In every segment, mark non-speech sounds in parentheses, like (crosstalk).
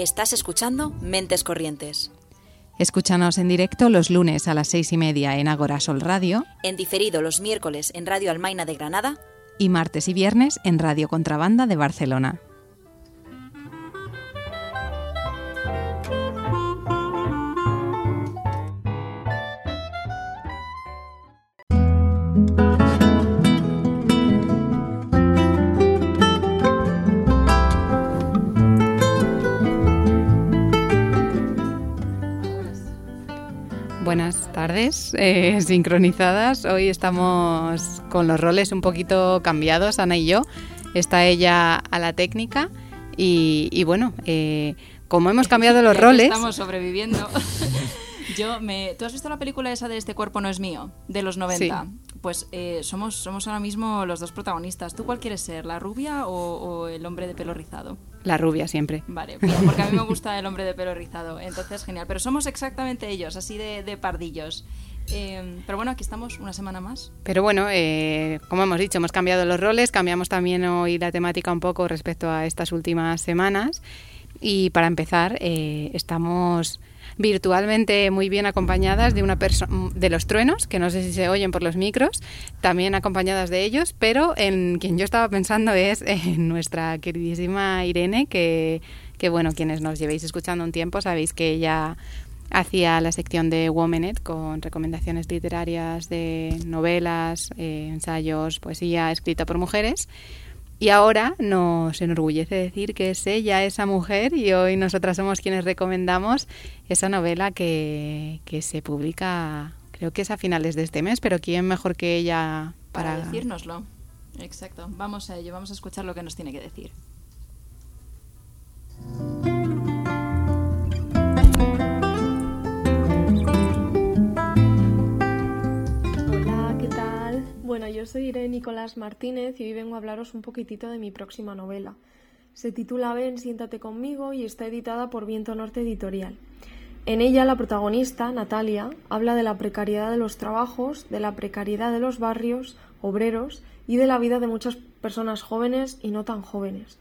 Estás escuchando Mentes Corrientes. Escúchanos en directo los lunes a las seis y media en Agora Sol Radio. En diferido los miércoles en Radio Almaina de Granada. Y martes y viernes en Radio Contrabanda de Barcelona. Tardes, eh, (laughs) sincronizadas. Hoy estamos con los roles un poquito cambiados, Ana y yo. Está ella a la técnica y, bueno, eh, como hemos cambiado los (laughs) roles... Estamos sobreviviendo. (laughs) yo me... ¿Tú has visto la película esa de Este cuerpo no es mío? De los 90. Pues eh, somos, somos ahora mismo los dos protagonistas. ¿Tú cuál quieres ser, la rubia o el hombre de pelo rizado? La rubia siempre. Vale, porque a mí me gusta el hombre de pelo rizado, entonces genial. Pero somos exactamente ellos, así de, pardillos. Em, pero bueno, aquí estamos una semana más. Pero bueno, eh, como hemos dicho, hemos cambiado los roles, cambiamos también hoy la temática un poco respecto a estas últimas semanas. Y para empezar, eh, estamos virtualmente muy bien acompañadas de una de los truenos, que no sé si se oyen por los micros, también acompañadas de ellos, pero en quien yo estaba pensando es en nuestra queridísima Irene, que, que bueno, quienes nos llevéis escuchando un tiempo sabéis que ella hacía la sección de Womenet con recomendaciones literarias de novelas, eh, ensayos, poesía escrita por mujeres. Y ahora nos enorgullece decir que es ella esa mujer y hoy nosotras somos quienes recomendamos esa novela que, se publica, creo que es a finales de este mes, pero ¿quién mejor que ella para, para decírnoslo? Exacto, vamos a ello, vamos a escuchar lo que nos tiene que decir. Bueno, yo soy Irene Nicolás Martínez y hoy vengo a hablaros un poquitito de mi próxima novela. Se titula Ven, siéntate conmigo y está editada por Viento Norte Editorial. En ella la protagonista, Natalia, habla de la precariedad de los trabajos, de la precariedad de los barrios, obreros y de la vida de muchas personas jóvenes y no tan jóvenes.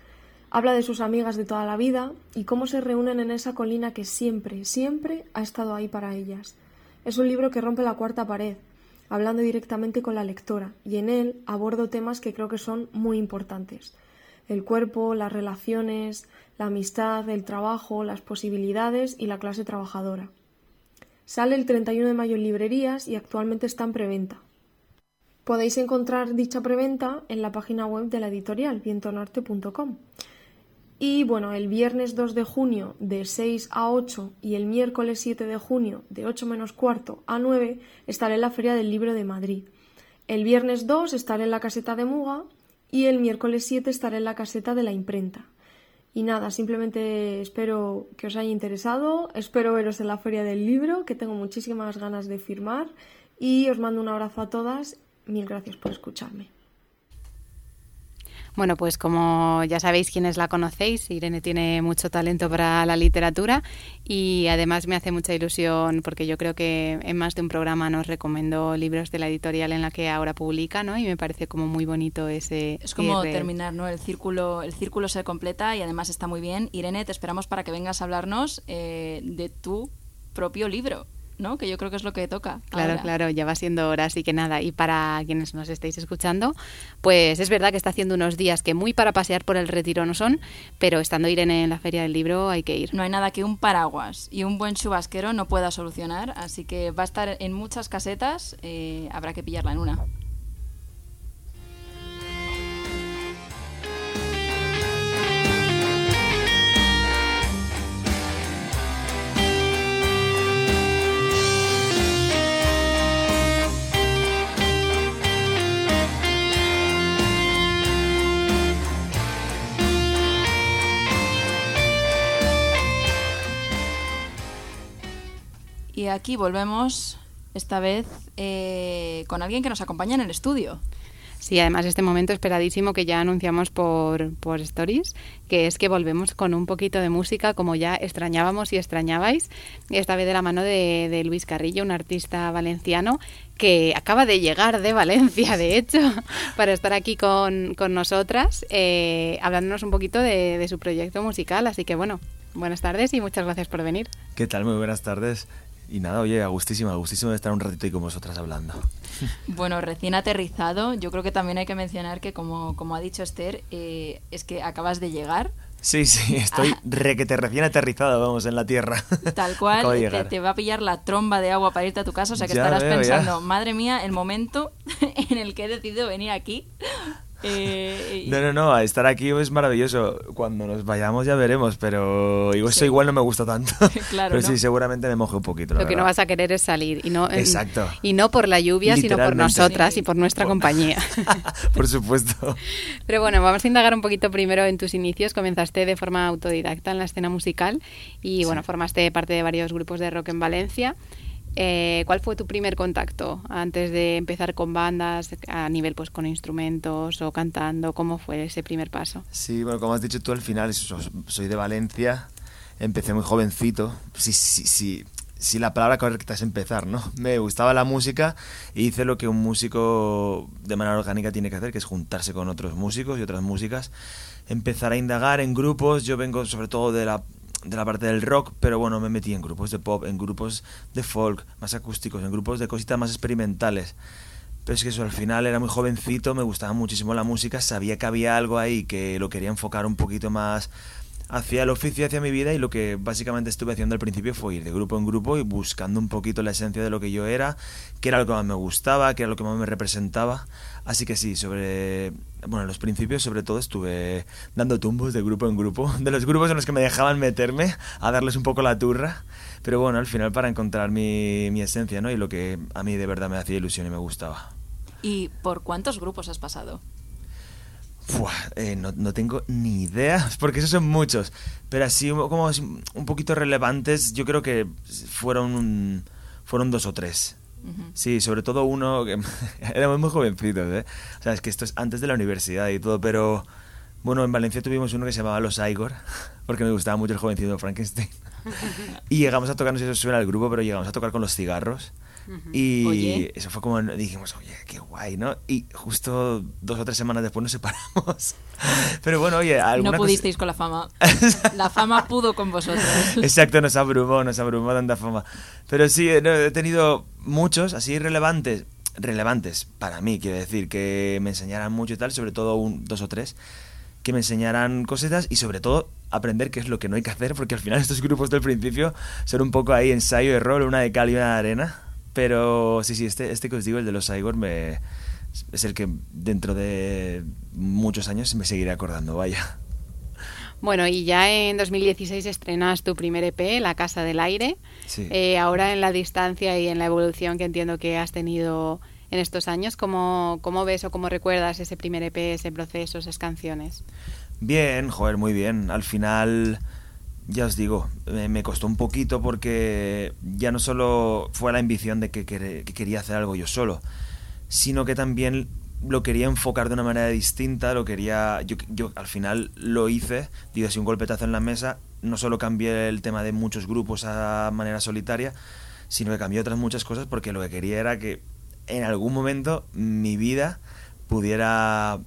Habla de sus amigas de toda la vida y cómo se reúnen en esa colina que siempre, siempre ha estado ahí para ellas. Es un libro que rompe la cuarta pared, hablando directamente con la lectora, y en él abordo temas que creo que son muy importantes. El cuerpo, las relaciones, la amistad, el trabajo, las posibilidades y la clase trabajadora. Sale el 31 de mayo en librerías y actualmente está en preventa. Podéis encontrar dicha preventa en la página web de la editorial vientonorte.com. Y bueno, el viernes 2 de junio de 6 a 8 y el miércoles 7 de junio de 8 menos cuarto a 9 estaré en la Feria del Libro de Madrid. El viernes 2 estaré en la caseta de Muga y el miércoles 7 estaré en la caseta de la imprenta. Y nada, simplemente espero que os haya interesado, espero veros en la Feria del Libro, que tengo muchísimas ganas de firmar y os mando un abrazo a todas. Mil gracias por escucharme. Bueno, pues como ya sabéis quienes la conocéis, Irene tiene mucho talento para la literatura y además me hace mucha ilusión porque yo creo que en más de un programa nos recomendó libros de la editorial en la que ahora publica, ¿no? Y me parece como muy bonito ese Es como terminar, ¿no? El círculo el círculo se completa y además está muy bien. Irene, te esperamos para que vengas a hablarnos eh, de tu propio libro. ¿No? Que yo creo que es lo que toca. Claro, claro, ya va siendo hora, así que nada. Y para quienes nos estéis escuchando, pues es verdad que está haciendo unos días que muy para pasear por el retiro no son, pero estando Irene en la Feria del Libro hay que ir. No hay nada que un paraguas y un buen chubasquero no pueda solucionar, así que va a estar en muchas casetas, eh, habrá que pillarla en una. Y aquí volvemos, esta vez eh, con alguien que nos acompaña en el estudio. Sí, además este momento esperadísimo que ya anunciamos por, por Stories, que es que volvemos con un poquito de música como ya extrañábamos y extrañabais, esta vez de la mano de, Luis Carrillo, un artista valenciano que acaba de llegar de Valencia, de hecho, (laughs) para estar aquí con, nosotras, eh, hablándonos un poquito de, de su proyecto musical. Así que bueno, Buenas tardes y muchas gracias por venir. ¿Qué tal? Muy buenas tardes. Y nada, oye, gustísimo, gustísimo de estar un ratito ahí con vosotras hablando. (laughs) Bueno, recién aterrizado, yo creo que también hay que mencionar que, como, como ha dicho Esther, eh, es que acabas de llegar. Sí, sí, (laughs) estoy Ah. requete recién aterrizado, vamos, en la tierra. (laughs) Tal cual, te, llegar. te va a pillar la tromba de agua para irte a tu casa, o sea que Ya estarás veo, ya. pensando, madre mía, el momento en el que he decidido venir aquí. Eh, y- No, no, no, estar aquí es maravilloso. Cuando nos vayamos ya veremos, pero igual eso Sí. igual no me gusta tanto. (laughs) Claro, pero ¿no? sí, seguramente me moje un poquito. Lo que no vas a querer es salir. Y no, Exacto. Y no por la lluvia, sino por nosotras Sí. y por nuestra compañía. (laughs) Por supuesto. Pero bueno, vamos a indagar un poquito primero en tus inicios. Comenzaste de forma autodidacta en la escena musical y bueno, formaste parte de varios grupos de rock en Valencia. Eh, ¿Cuál fue tu primer contacto antes de empezar con bandas a nivel pues con instrumentos o cantando? ¿Cómo fue ese primer paso? Sí, bueno, como has dicho tú al final, so- soy de Valencia, empecé muy jovencito. Sí, sí, sí, sí, la palabra correcta es empezar, ¿no? (laughs) Me gustaba la música y hice lo que un músico de manera orgánica tiene que hacer, que es juntarse con otros músicos y otras músicas, empezar a indagar en grupos. Yo vengo sobre todo de la de la parte del rock, pero bueno, me metí en grupos de pop, en grupos de folk, más acústicos, en grupos de cositas más experimentales. Pero es que eso, al final era muy jovencito, me gustaba muchísimo la música, sabía que había algo ahí que lo quería enfocar un poquito más hacia el oficio, hacia mi vida y lo que básicamente estuve haciendo al principio fue ir de grupo en grupo y buscando un poquito la esencia de lo que yo era, que era lo que más me gustaba, que era lo que más me representaba. Así que sí, sobre, bueno, en los principios sobre todo estuve dando tumbos de grupo en grupo, (laughs) de los grupos en los que me dejaban meterme a darles un poco la turra, pero bueno, al final para encontrar mi, mi esencia, ¿no? Y lo que a mí de verdad me hacía ilusión y me gustaba. ¿Y por cuántos grupos has pasado? Fua, eh, no, no tengo ni idea, (laughs) porque esos son muchos. Pero así como un poquito relevantes, yo creo que fueron, fueron dos o tres. Sí, sobre todo uno que (laughs) éramos muy jovencitos, ¿eh? O sea, es que esto es antes de la universidad y todo, pero bueno, en Valencia tuvimos uno que se llamaba Los Igor, (laughs) porque me gustaba mucho el jovencito Frankenstein. (laughs) Y llegamos a tocar, no sé si eso suena al grupo, pero llegamos a tocar con los cigarros. Y Oye. eso fue como, dijimos, oye, qué guay, ¿no? Y justo dos o tres semanas después nos separamos. (laughs) Pero bueno, oye, alguna No cosa- pudisteis con la fama. La fama pudo con vosotros. (laughs) Exacto, nos abrumó, nos abrumó tanta fama. Pero sí, eh, no, he tenido muchos así relevantes, relevantes para mí, quiero decir, que me enseñaran mucho y tal, sobre todo un, dos o tres, que me enseñaran cositas y sobre todo aprender qué es lo que no hay que hacer, porque al final estos grupos del principio son un poco ahí ensayo rol, una de cal y una de arena. Pero sí, sí, este, este que os digo, el de los Igor, me, es el que dentro de muchos años me seguiré acordando, vaya. Bueno, y ya en 2016 estrenas tu primer EP, La Casa del Aire. Sí. Eh, ahora en la distancia y en la evolución que entiendo que has tenido en estos años, ¿cómo, cómo ves o cómo recuerdas ese primer EP, ese proceso, esas canciones? Bien, joder, muy bien. Al final, ya os digo, me, costó un poquito porque ya no solo fue la ambición de que, quería hacer algo yo solo, sino que también lo quería enfocar de una manera distinta, lo quería, yo, yo al final lo hice, dio así un golpetazo en la mesa, no solo cambié el tema de muchos grupos a manera solitaria, sino que cambié otras muchas cosas porque lo que quería era que en algún momento mi vida pudiera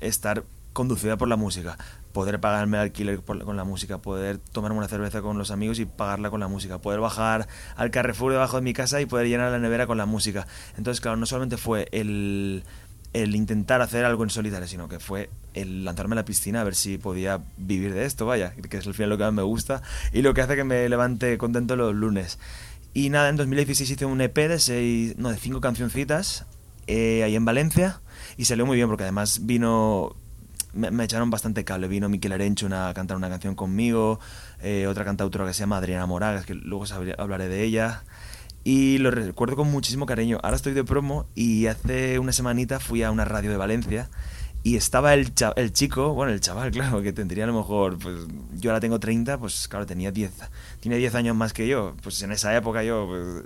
estar conducida por la música. Poder pagarme alquiler por- con la música, poder tomarme una cerveza con los amigos y pagarla con la música, poder bajar al Carrefour debajo de mi casa y poder llenar la nevera con la música. Entonces, claro, no solamente fue el, el intentar hacer algo en solitario, sino que fue el lanzarme a la piscina a ver si podía vivir de esto, vaya, que es al final lo que más me gusta y lo que hace que me levante contento los lunes. Y nada, en 2016 hice un EP de, seis, no, de cinco cancioncitas eh, ahí en Valencia y salió muy bien porque además vino me, echaron bastante cable. Vino Miquel Arencho una- a cantar una canción conmigo, eh, otra cantautora que se llama Adriana Moragas, que luego hablaré de ella. Y lo recuerdo con muchísimo cariño. Ahora estoy de promo y hace una semanita fui a una radio de Valencia y estaba el chico, bueno, el chaval, (laughs) claro, que tendría a lo mejor, pues yo ahora tengo 30, pues claro, tenía 10, tiene 10 años más que yo. Pues en esa época yo pues,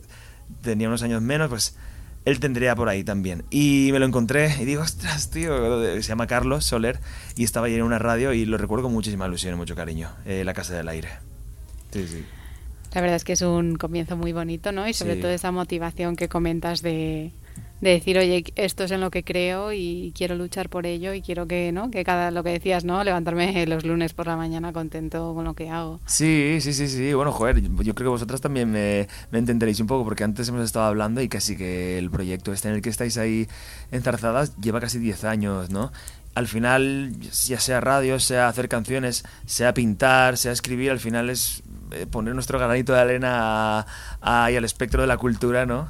tenía unos años menos, pues él tendría por ahí también. Y me lo encontré y digo, ostras, tío, se llama Carlos Soler y estaba ahí en una radio y lo recuerdo con muchísima ilusión y mucho cariño, eh, La Casa del Aire. Sí, sí. La verdad es que es un comienzo muy bonito, ¿no? Y sobre Sí. todo esa motivación que comentas de, de decir, oye, esto es en lo que creo y quiero luchar por ello y quiero que, ¿no? Que cada, lo que decías, ¿no? Levantarme (laughs) los lunes por la mañana contento con lo que hago. Sí, sí, sí, sí. Bueno, joder, yo creo que vosotras también me, me entenderéis un poco porque antes hemos estado hablando y casi que el proyecto este en el que estáis ahí enzarzadas lleva casi 10 años, ¿no? Al final, ya sea radio, sea hacer canciones, sea pintar, sea escribir, al final es eh, poner nuestro granito de arena ahí al espectro de la cultura, ¿no?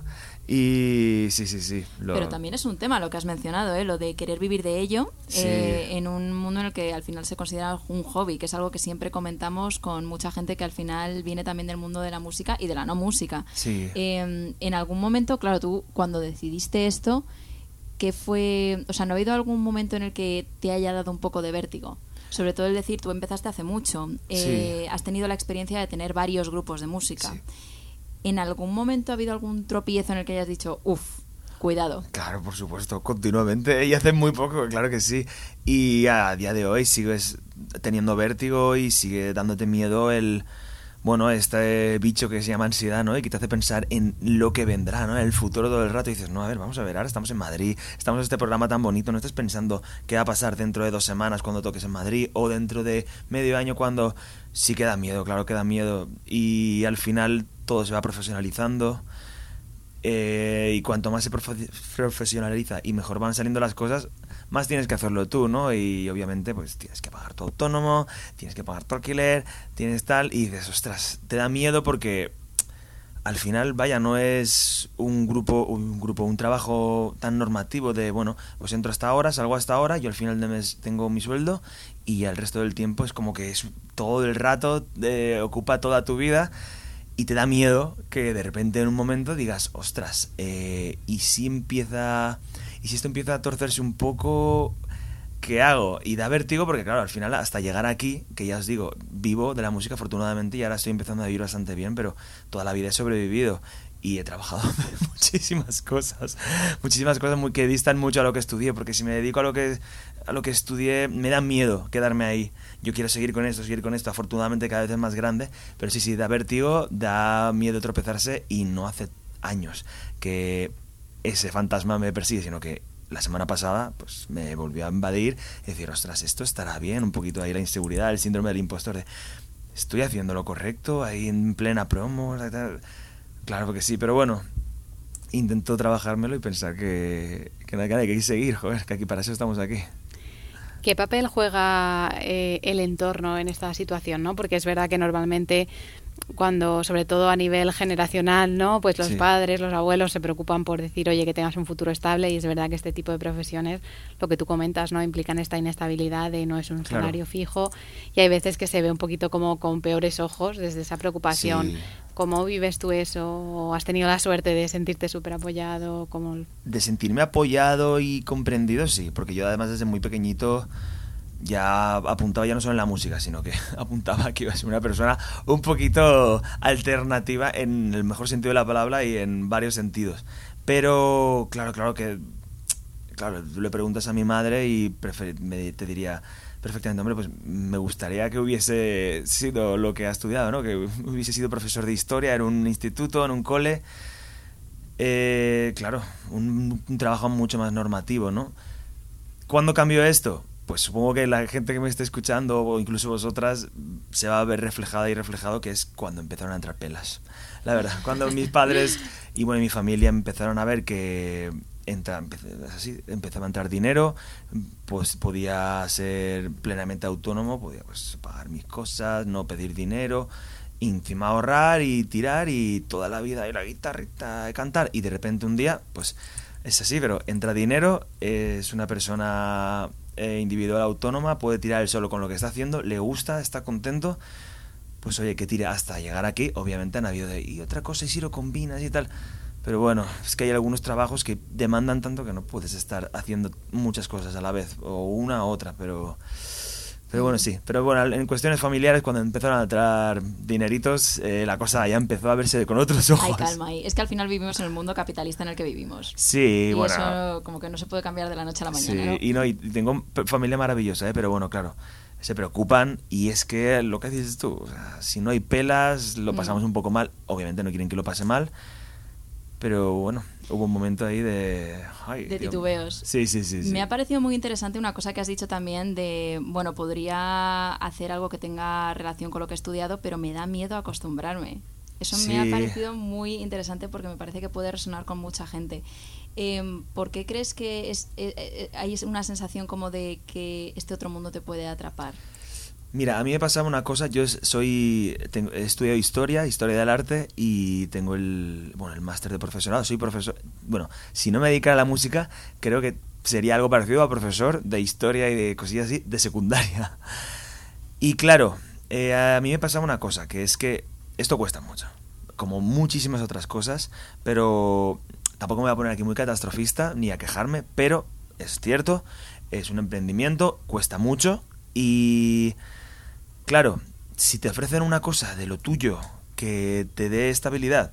Y sí, sí, sí. Pero también es un tema lo que has mencionado, ¿eh? lo de querer vivir de ello eh, en un mundo en el que al final se considera un hobby, que es algo que siempre comentamos con mucha gente que al final viene también del mundo de la música y de la no música. Sí. Em, en algún momento, claro, tú cuando decidiste esto, ¿qué fue, o sea, no ha habido algún momento en el que te haya dado un poco de vértigo? Sobre todo el decir, tú empezaste hace mucho, eh, has tenido la experiencia de tener varios grupos de música. Sí. ¿En algún momento ha habido algún tropiezo en el que hayas dicho, uff, cuidado? Claro, por supuesto, continuamente. Y hace muy poco, claro que sí. Y a día de hoy sigues teniendo vértigo y sigue dándote miedo el bueno, este bicho que se llama ansiedad, ¿no? Y que te hace pensar en lo que vendrá, ¿no? En el futuro todo el rato. Y dices, no, a ver, vamos a ver, ahora estamos en Madrid, estamos en este programa tan bonito, no estás pensando qué va a pasar dentro de dos semanas cuando toques en Madrid o dentro de medio año cuando... Sí que da miedo, claro que da miedo. Y al final todo se va profesionalizando. Eh, y cuanto más se profesionaliza y mejor van saliendo las cosas, más tienes que hacerlo tú, ¿no? Y obviamente, pues tienes que pagar tu autónomo, tienes que pagar tu alquiler, tienes tal, y dices, ostras, te da miedo porque al final, vaya, no es un grupo, un grupo, un trabajo tan normativo de, bueno, pues entro hasta ahora, salgo hasta ahora, yo al final de mes tengo mi sueldo y el resto del tiempo es como que es todo el rato, de, ocupa toda tu vida y te da miedo que de repente en un momento digas, ostras, eh, ¿y si empieza, y si esto empieza a torcerse un poco, ¿qué hago? Y da vértigo porque claro, al final hasta llegar aquí, que ya os digo, vivo de la música afortunadamente y ahora estoy empezando a vivir bastante bien, pero toda la vida he sobrevivido y he trabajado (laughs) muchísimas cosas, muchísimas cosas muy, que distan mucho a lo que estudié, porque si me dedico a lo que a lo que estudié me da miedo quedarme ahí. Yo quiero seguir con esto, seguir con esto, afortunadamente cada vez es más grande, pero sí, sí, da vértigo, da miedo tropezarse y no hace años que ese fantasma me persigue, sino que la semana pasada pues me volvió a invadir y decir, ostras, esto estará bien, un poquito ahí la inseguridad, el síndrome del impostor estoy haciendo lo correcto, ahí en plena promo, claro que sí, pero bueno, intento trabajármelo y pensar que, que, que hay que seguir, joder, que aquí para eso estamos aquí. ¿Qué papel juega eh, el entorno en esta situación? ¿no? Porque es verdad que normalmente cuando, sobre todo a nivel generacional, ¿no? Pues los padres, los abuelos se preocupan por decir, oye, que tengas un futuro estable y es verdad que este tipo de profesiones, lo que tú comentas, ¿no? Implican esta inestabilidad de no es un salario fijo y hay veces que se ve un poquito como con peores ojos desde esa preocupación. ¿Cómo vives tú eso? ¿Has tenido la suerte de sentirte súper apoyado? como De sentirme apoyado y comprendido, sí, porque yo además desde muy pequeñito ya apuntaba ya no solo en la música, sino que (laughs) apuntaba que iba a ser una persona un poquito alternativa en el mejor sentido de la palabra y en varios sentidos. Pero claro, claro que claro, le preguntas a mi madre y te diría perfectamente, hombre, pues me gustaría que hubiese sido lo que ha estudiado, ¿no? Que (laughs) hubiese sido profesor de historia en un instituto, en un cole. Eh, claro, un, un trabajo mucho más normativo, ¿no? ¿Cuándo cambió esto? Pues supongo que la gente que me esté escuchando o incluso vosotras se va a ver reflejada y reflejado que es cuando empezaron a entrar pelas. La verdad, cuando mis padres y bueno, mi familia empezaron a ver que entra, así, empezaba a entrar dinero, pues podía ser plenamente autónomo, podía pues, pagar mis cosas, no pedir dinero, encima ahorrar y tirar y toda la vida ir la guitarrita, cantar y de repente un día, pues es así, pero entra dinero, es una persona eh, individual autónoma, puede tirar el solo con lo que está haciendo, le gusta, está contento, pues oye, que tire hasta llegar aquí, obviamente han habido de, y otra cosa, y si lo combinas y tal. Pero bueno, es que hay algunos trabajos que demandan tanto que no puedes estar haciendo muchas cosas a la vez, o una u otra, pero pero bueno, sí. Pero bueno, en cuestiones familiares, cuando empezaron a entrar dineritos, eh, la cosa ya empezó a verse con otros ojos. Ay, calma ahí. Es que al final vivimos en el mundo capitalista en el que vivimos. Sí, y bueno. eso como que no se puede cambiar de la noche a la mañana. Sí, y no, y tengo familia maravillosa, ¿eh? pero bueno, claro. Se preocupan y es que lo que dices tú, si no hay pelas, lo mm. pasamos un poco mal. Obviamente no quieren que lo pase mal Pero bueno, hubo un momento ahí de... de titubeos. Sí, sí, sí, Me ha parecido muy interesante una cosa que has dicho también de, bueno, podría hacer algo que tenga relación con lo que he estudiado, pero me da miedo acostumbrarme. Eso me ha parecido muy interesante porque me parece que puede resonar con mucha gente. Em, ¿Por qué crees que es, eh, eh, hay una sensación como de que este otro mundo te puede atrapar? Mira, a mí me pasaba una cosa, yo soy tengo, he estudiado historia, historia del arte y tengo el bueno, el máster de profesorado, soy profesor, bueno, si no me dedicara a la música, creo que sería algo parecido a profesor de historia y de cosillas así de secundaria. (laughs) Y claro, eh, a mí me pasaba una cosa, que es que esto cuesta mucho, como muchísimas otras cosas, pero tampoco me voy a poner aquí muy catastrofista ni a quejarme, pero es cierto, es un emprendimiento, cuesta mucho y Claro, si te ofrecen una cosa de lo tuyo que te dé estabilidad,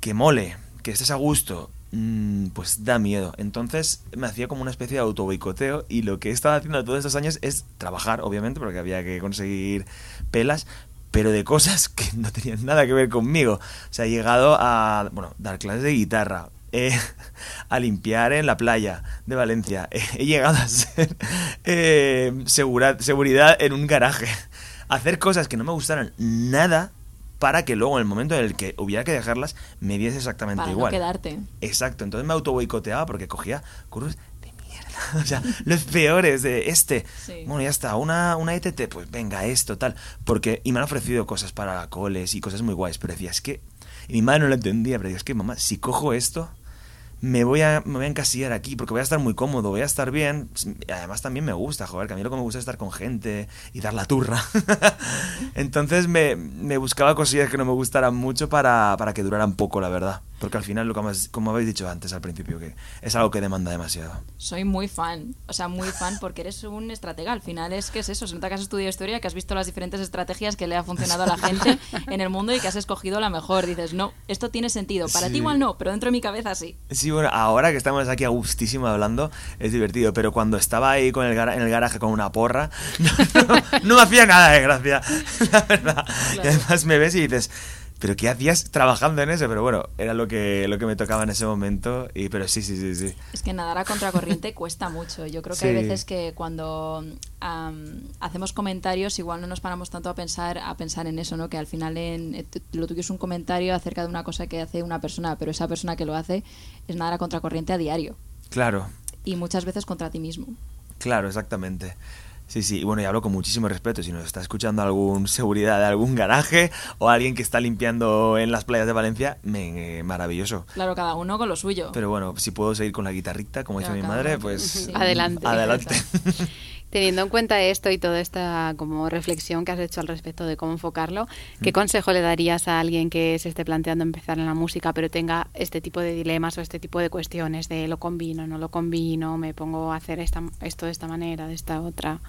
que mole, que estés a gusto, mm, pues da miedo. Entonces me hacía como una especie de auto boicoteo y lo que he estado haciendo todos estos años es trabajar, obviamente, porque había que conseguir pelas, pero de cosas (laughs) que no tenían nada que ver conmigo. O sea, he llegado a, bueno, dar clases de guitarra, eh, (laughs) a limpiar en la playa de Valencia. (laughs) he llegado a ser eh, seguridad en un garaje. (laughs) hacer cosas que no me gustaran nada para que luego en el momento en el que hubiera que dejarlas me diese exactamente para igual. No quedarte. Exacto, entonces me auto boicoteaba porque cogía cursos de mierda, o sea, los peores de este. Bueno, ya está, una, una ETT, pues venga, esto, tal. Porque, y me han ofrecido cosas para coles y cosas muy guays, pero decía, es que, y mi madre no lo entendía, pero decía, es que mamá, si cojo esto, me voy, a, me voy a encasillar aquí porque voy a estar muy cómodo, voy a estar bien. Además también me gusta, joder, que a mí lo que me gusta es estar con gente y dar la turra. (laughs) Entonces me, me, buscaba cosillas que no me gustaran mucho para, para que duraran poco, la verdad. Porque al final, lo que como habéis dicho antes al principio, que es algo que demanda demasiado. Soy muy fan, o sea, muy fan porque eres un estratega. Al final es que es eso, se nota que has estudiado historia, que has visto las diferentes estrategias que le ha funcionado a la gente en el mundo y que has escogido la mejor. Dices, no, esto tiene sentido. Para ti igual no, pero dentro de mi cabeza sí. Sí, bueno, ahora que estamos aquí a gustísimo hablando, es divertido. Pero cuando estaba ahí con el en el garaje con una porra, (laughs) no, me hacía nada de gracia, (laughs) la verdad. Y además me ves y dices pero ¿qué hacías trabajando en eso? Pero bueno, era lo que, lo que me tocaba en ese momento, y, pero sí, sí, sí, sí. Es que nadar a contracorriente (laughs) cuesta mucho. Yo creo que hay veces que cuando hacemos comentarios igual no nos paramos tanto a pensar, a pensar en eso, ¿no? Que al final en, eh, lo tuyo es un comentario acerca de una cosa que hace una persona, pero esa persona que lo hace es nadar a contracorriente a diario. Claro. Y muchas veces contra ti mismo. Claro, exactamente. Sí, sí, y bueno, y hablo con muchísimo respeto. Si nos está escuchando algún seguridad de algún garaje o alguien que está limpiando en las playas de Valencia, me, maravilloso. Claro, cada uno con lo suyo. Pero bueno, si puedo seguir con la guitarrita, como dice mi madre, pues (laughs) adelante. Adelante. (laughs) Teniendo en cuenta esto y toda esta como reflexión que has hecho al respecto de cómo enfocarlo, ¿qué mm. consejo le darías a alguien que se esté planteando empezar en la música pero tenga este tipo de dilemas o este tipo de cuestiones de lo combino, no lo combino, me pongo a hacer esta, esto de esta manera, de esta otra?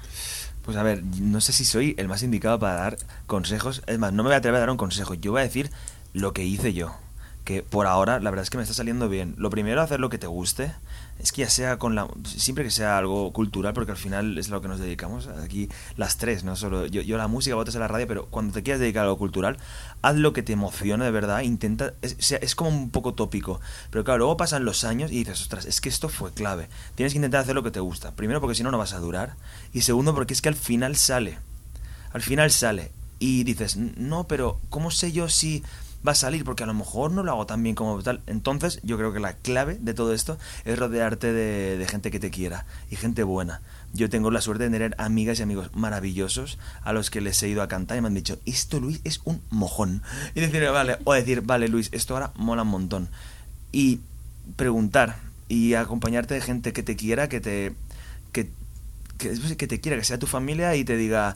Pues a ver, no sé si soy el más indicado para dar consejos. Es más, no me voy a atrever a dar un consejo. Yo voy a decir lo que hice yo. Que por ahora, la verdad es que me está saliendo bien. Lo primero, hacer lo que te guste es que ya sea con la siempre que sea algo cultural porque al final es lo que nos dedicamos aquí las tres no solo yo, yo la música votas a la radio pero cuando te quieras dedicar a algo cultural haz lo que te emocione de verdad intenta es, es como un poco tópico pero claro luego pasan los años y dices ostras es que esto fue clave tienes que intentar hacer lo que te gusta. Primero porque si no no vas a durar. Y segundo porque es que al final sale al final sale. Y dices no pero cómo sé yo si va a salir, porque a lo mejor no lo hago tan bien como tal. Entonces, yo creo que la clave de todo esto es rodearte de, gente que te quiera y gente buena. Yo tengo la suerte de tener amigas y amigos maravillosos a los que les he ido a cantar y me han dicho, esto Luis es un mojón. Y decir, vale, o decir, vale Luis, esto ahora mola un montón. Y preguntar y acompañarte de gente que te quiera, que te... Que, que, que te quiera, que sea tu familia y te diga,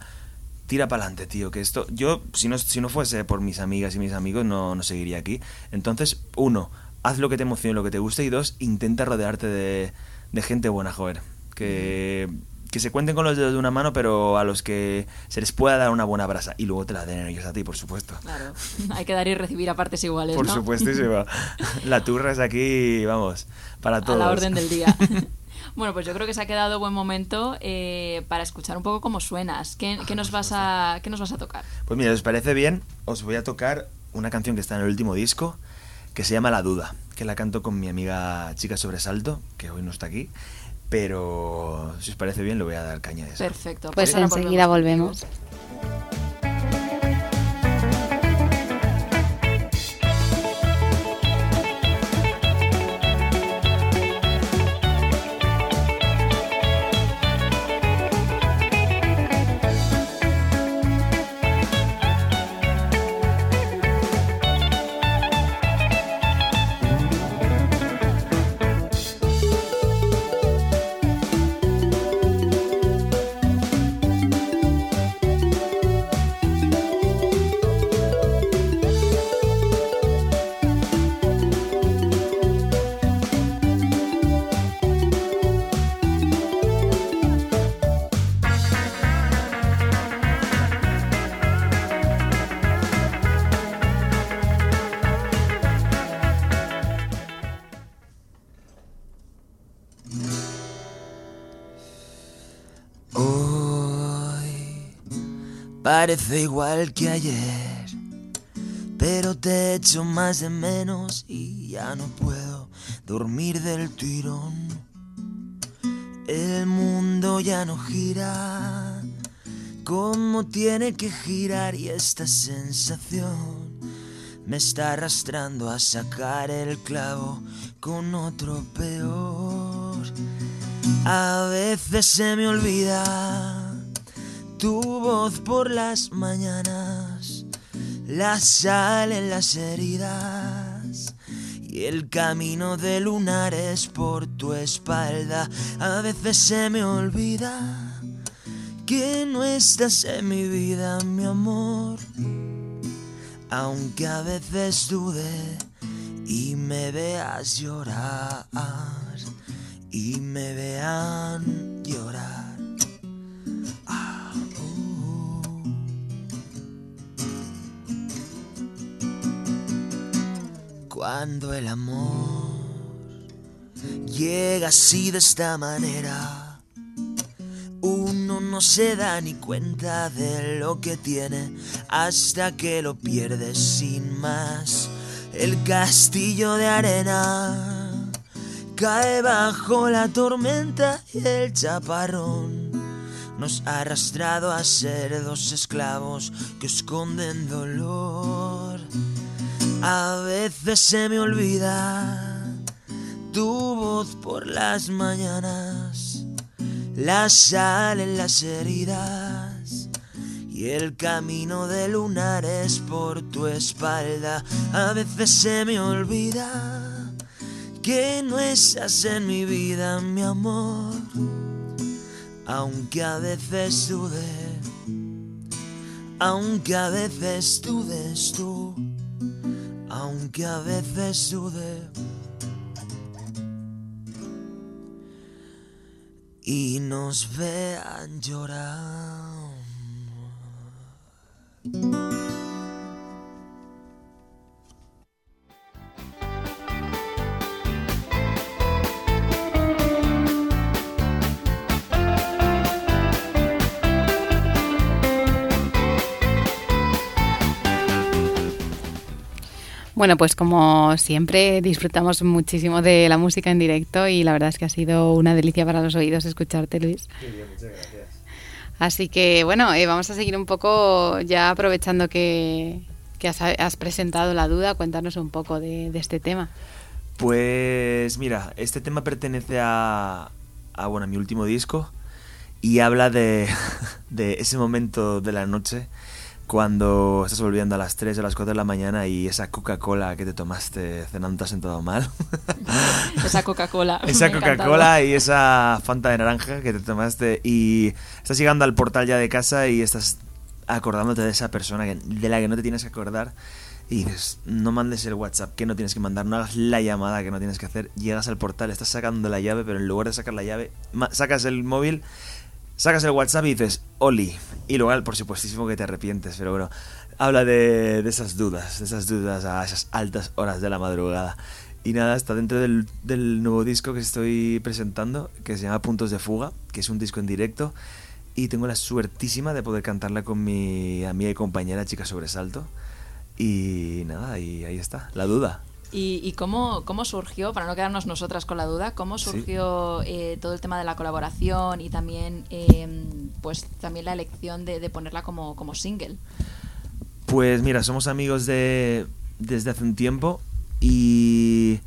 tira para adelante, tío, que esto, yo, si no, si no fuese por mis amigas y mis amigos, no, no seguiría aquí. Entonces, uno, haz lo que te emocione, lo que te guste, y dos, intenta rodearte de, de gente buena, joder. Que, que se cuenten con los dedos de una mano, pero a los que se les pueda dar una buena brasa. Y luego te la den ellos a ti, por supuesto. Claro, (laughs) hay que dar y recibir a partes iguales. Por supuesto, (laughs) La turra es aquí, vamos, para todos. A la orden del día. (laughs) Bueno, pues yo creo que se ha quedado buen momento eh, para escuchar un poco cómo suenas. ¿Qué, qué nos vas a, ¿Qué nos vas a tocar? Pues mira, ¿os parece bien? Os voy a tocar una canción que está en el último disco que se llama La Duda, que la canto con mi amiga Chica Sobresalto, que hoy no está aquí, pero si os parece bien le voy a dar caña de eso. Perfecto. Pues enseguida volvemos. Parece igual que ayer, pero te echo más de menos y ya no puedo dormir del tirón. El mundo ya no gira como tiene que girar y esta sensación me está arrastrando a sacar el clavo con otro peor. A veces se me olvida tu voz por las mañanas, la sal en las heridas y el camino de lunares por tu espalda. A veces se me olvida que no estás en mi vida, mi amor. Aunque a veces dude y me veas llorar y me vean llorar. Cuando el amor llega así de esta manera, uno no se da ni cuenta de lo que tiene hasta que lo pierde sin más. El castillo de arena cae bajo la tormenta y el chaparrón nos ha arrastrado a ser dos esclavos que esconden dolor. A veces se me olvida tu voz por las mañanas, la sal en las heridas y el camino de lunares por tu espalda. A veces se me olvida que no estás en mi vida, mi amor, aunque a veces dude, aunque a veces dudes tú aunque a veces dude. Y nos vean llorar. Bueno, pues como siempre disfrutamos muchísimo de la música en directo y la verdad es que ha sido una delicia para los oídos escucharte, Luis. bien, muchas gracias. Así que bueno, eh, vamos a seguir un poco ya aprovechando que, has, presentado la duda, cuéntanos un poco de, este tema. Pues mira, este tema pertenece a, a, bueno, a mi último disco y habla de, (laughs) de ese momento de la noche cuando estás volviendo a las 3 o las 4 de la mañana y esa Coca-Cola que te tomaste cenando te has sentado mal. (laughs) esa Coca-Cola. (laughs) esa Coca-Cola y esa Fanta de naranja que te tomaste y estás llegando al portal ya de casa y estás acordándote de esa persona de la que no te tienes que acordar y dices, no mandes el WhatsApp que no tienes que mandar, no hagas la llamada que no tienes que hacer, llegas al portal, estás sacando la llave, pero en lugar de sacar la llave, sacas el móvil sacas el WhatsApp y dices, Oli. Y luego, por supuestísimo que te arrepientes, pero bueno, habla de, de, esas dudas, de esas dudas a esas altas horas de la madrugada. Y nada, está dentro del, del nuevo disco que estoy presentando, que se llama Puntos de Fuga, que es un disco en directo. Y tengo la suertísima de poder cantarla con mi amiga y compañera Chica Sobresalto. Y nada, y ahí está, la duda. ¿Y, cómo, cómo, surgió, para no quedarnos nosotras con la duda, cómo surgió eh, todo el tema de la colaboración y también, em, pues, también la elección de, ponerla como, como single? Pues mira, somos amigos de, desde hace un tiempo y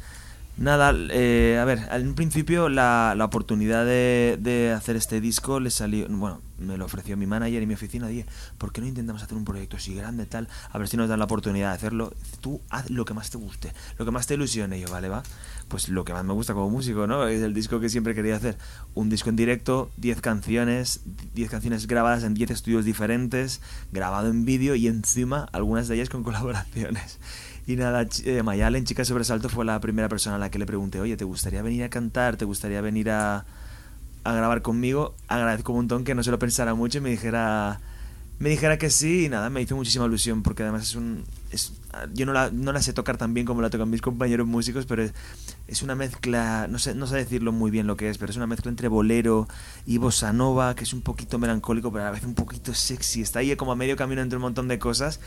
Nada, eh, a ver, en principio la, la oportunidad de, de, hacer este disco le salió, bueno, me lo ofreció mi manager y mi oficina, dije, ¿por qué no intentamos hacer un proyecto así grande, tal? A ver si nos dan la oportunidad de hacerlo. Tú haz lo que más te guste, lo que más te ilusione. Yo, vale, va. Pues lo que más me gusta como músico, ¿no? Es el disco que siempre quería hacer. Un disco en directo, 10 canciones, 10 canciones grabadas en 10 estudios diferentes, grabado en vídeo y encima algunas de ellas con (laughs) colaboraciones. Y nada, eh, Mayalen, Chica Sobresalto, fue la primera persona a la que le pregunté, oye, ¿te gustaría venir a cantar? ¿Te gustaría venir a, a grabar conmigo? Agradezco un montón que no se lo pensara mucho y me dijera, me dijera que sí y nada, me hizo muchísima ilusión porque además es un... Yo no la, no la sé tocar tan bien como la tocan mis compañeros músicos, pero es, es, una mezcla, no sé, no sé decirlo muy bien lo que es, pero es una mezcla entre bolero y bossa nova, que es un poquito melancólico, pero a la vez un poquito sexy. Está ahí como a medio camino entre un montón de cosas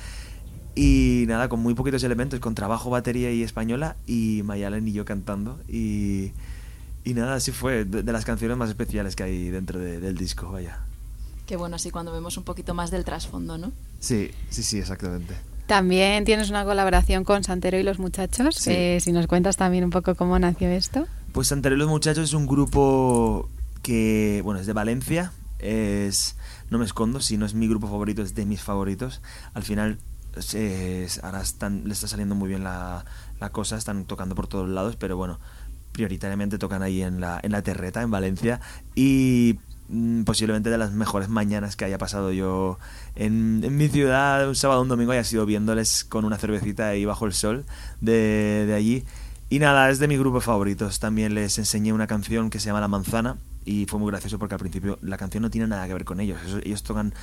y nada, con muy poquitos elementos, con trabajo, batería y española, y Mayalen y yo cantando. Y, y nada, así fue, de, las canciones más especiales que hay dentro del disco, vaya. Qué bueno, así cuando vemos un poquito más del trasfondo, ¿no? Sí, sí, sí, exactamente. También tienes una colaboración con Santero y los Muchachos. Eh, si nos cuentas también un poco cómo nació esto. Pues Santero y los Muchachos es un grupo que, bueno, es de Valencia. Es, no me escondo, si no es mi grupo favorito, es de mis favoritos. Al final ahora están, le está saliendo muy bien la, la, cosa, están tocando por todos lados, pero bueno, prioritariamente tocan ahí en la, en la Terreta, en Valencia, y mm, posiblemente de las mejores mañanas que haya pasado yo en, en mi ciudad, un sábado, un domingo, haya sido viéndoles con una cervecita ahí bajo el sol de, de allí. Y nada, es de mis grupos favoritos. También les enseñé una canción que se llama La Manzana y fue muy gracioso porque al principio la canción no tiene nada que ver con ellos. Ellos tocan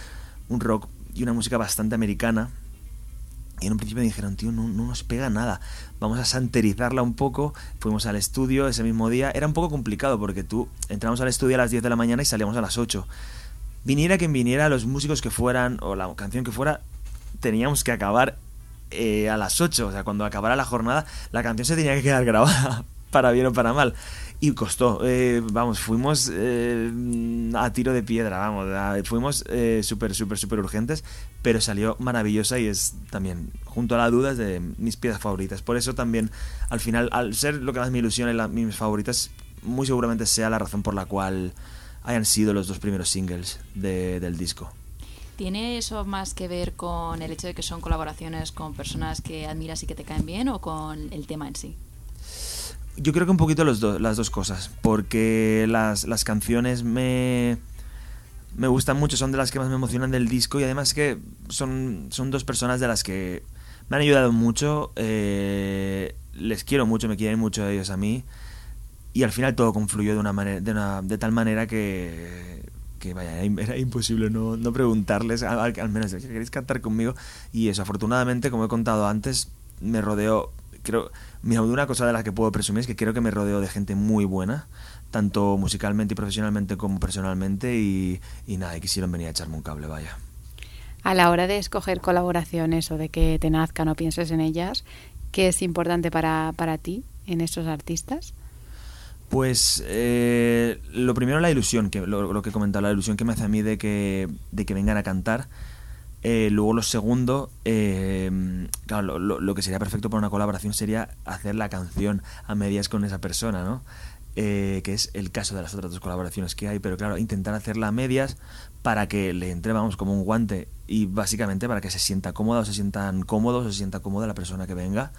un rock y una música bastante americana, y en un principio me dijeron, tío, no, no, nos pega nada. Vamos a santerizarla un poco. Fuimos al estudio ese mismo día. Era un poco complicado porque tú entramos al estudio a las 10 de la mañana y salíamos a las 8. Viniera quien viniera, los músicos que fueran o la canción que fuera, teníamos que acabar eh, a las 8. O sea, cuando acabara la jornada, la canción se tenía que quedar grabada, (laughs) para bien o para mal. Y costó, eh, vamos, fuimos eh, a tiro de piedra, vamos, fuimos eh, súper, súper, súper urgentes, pero salió maravillosa y es también, junto a la duda, es de mis piezas favoritas. Por eso también, al final, al ser lo que más me ilusiona y mis favoritas, muy seguramente sea la razón por la cual hayan sido los dos primeros singles del disco. ¿Tiene eso más que ver con el hecho de que son colaboraciones con personas que admiras y que te caen bien o con el tema en sí? Yo creo que un poquito los las dos cosas, porque las, las canciones me, me gustan mucho, son de las que más me emocionan del disco y además que son, son dos personas de las que me han ayudado mucho, eh, les quiero mucho, me quieren mucho ellos a mí y al final todo confluyó de una manera de, una, de tal manera que, que vaya, era imposible no, no preguntarles, al, al menos, ¿queréis cantar conmigo? Y eso, afortunadamente, como he contado antes, me rodeó creo, mira, una cosa de la que puedo presumir es que creo que me rodeo de gente muy buena, tanto musicalmente y profesionalmente como personalmente, y, y nada, y quisieron venir a echarme un cable, vaya. A la hora de escoger colaboraciones o de que te nazcan o pienses en ellas, ¿qué es importante para, para ti en estos artistas? Pues eh, lo primero la ilusión, que lo, lo, que he comentado, la ilusión que me hace a mí de que, de que vengan a cantar eh, luego lo segundo, eh, claro, lo, que sería perfecto para una colaboración sería hacer la canción a medias con esa persona, ¿no? Eh, que es el caso de las otras dos colaboraciones que hay, pero claro, intentar hacerla a medias para que le entre, vamos, como un guante y básicamente para que se sienta cómoda o se sientan cómodos o se sienta cómoda la persona que venga.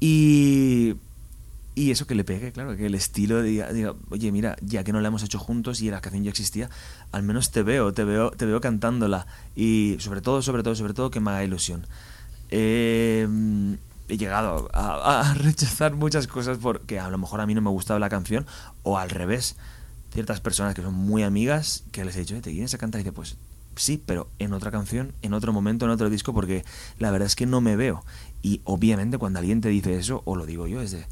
Y y eso que le pegue, claro, que el estilo diga, diga, oye, mira, ya que no la hemos hecho juntos y la canción ya existía, al menos te veo, te veo, te veo cantándola. Y sobre todo, sobre todo, sobre todo que me haga ilusión. Eh, he llegado a, rechazar muchas cosas porque a lo mejor a mí no me gustaba la canción, o al revés, ciertas personas que son muy amigas, que les he dicho, ¿te quieres a cantar? Y dice, pues sí, pero en otra canción, en otro momento, en otro disco, porque la verdad es que no me veo. Y obviamente cuando alguien te dice eso, o lo digo yo, es de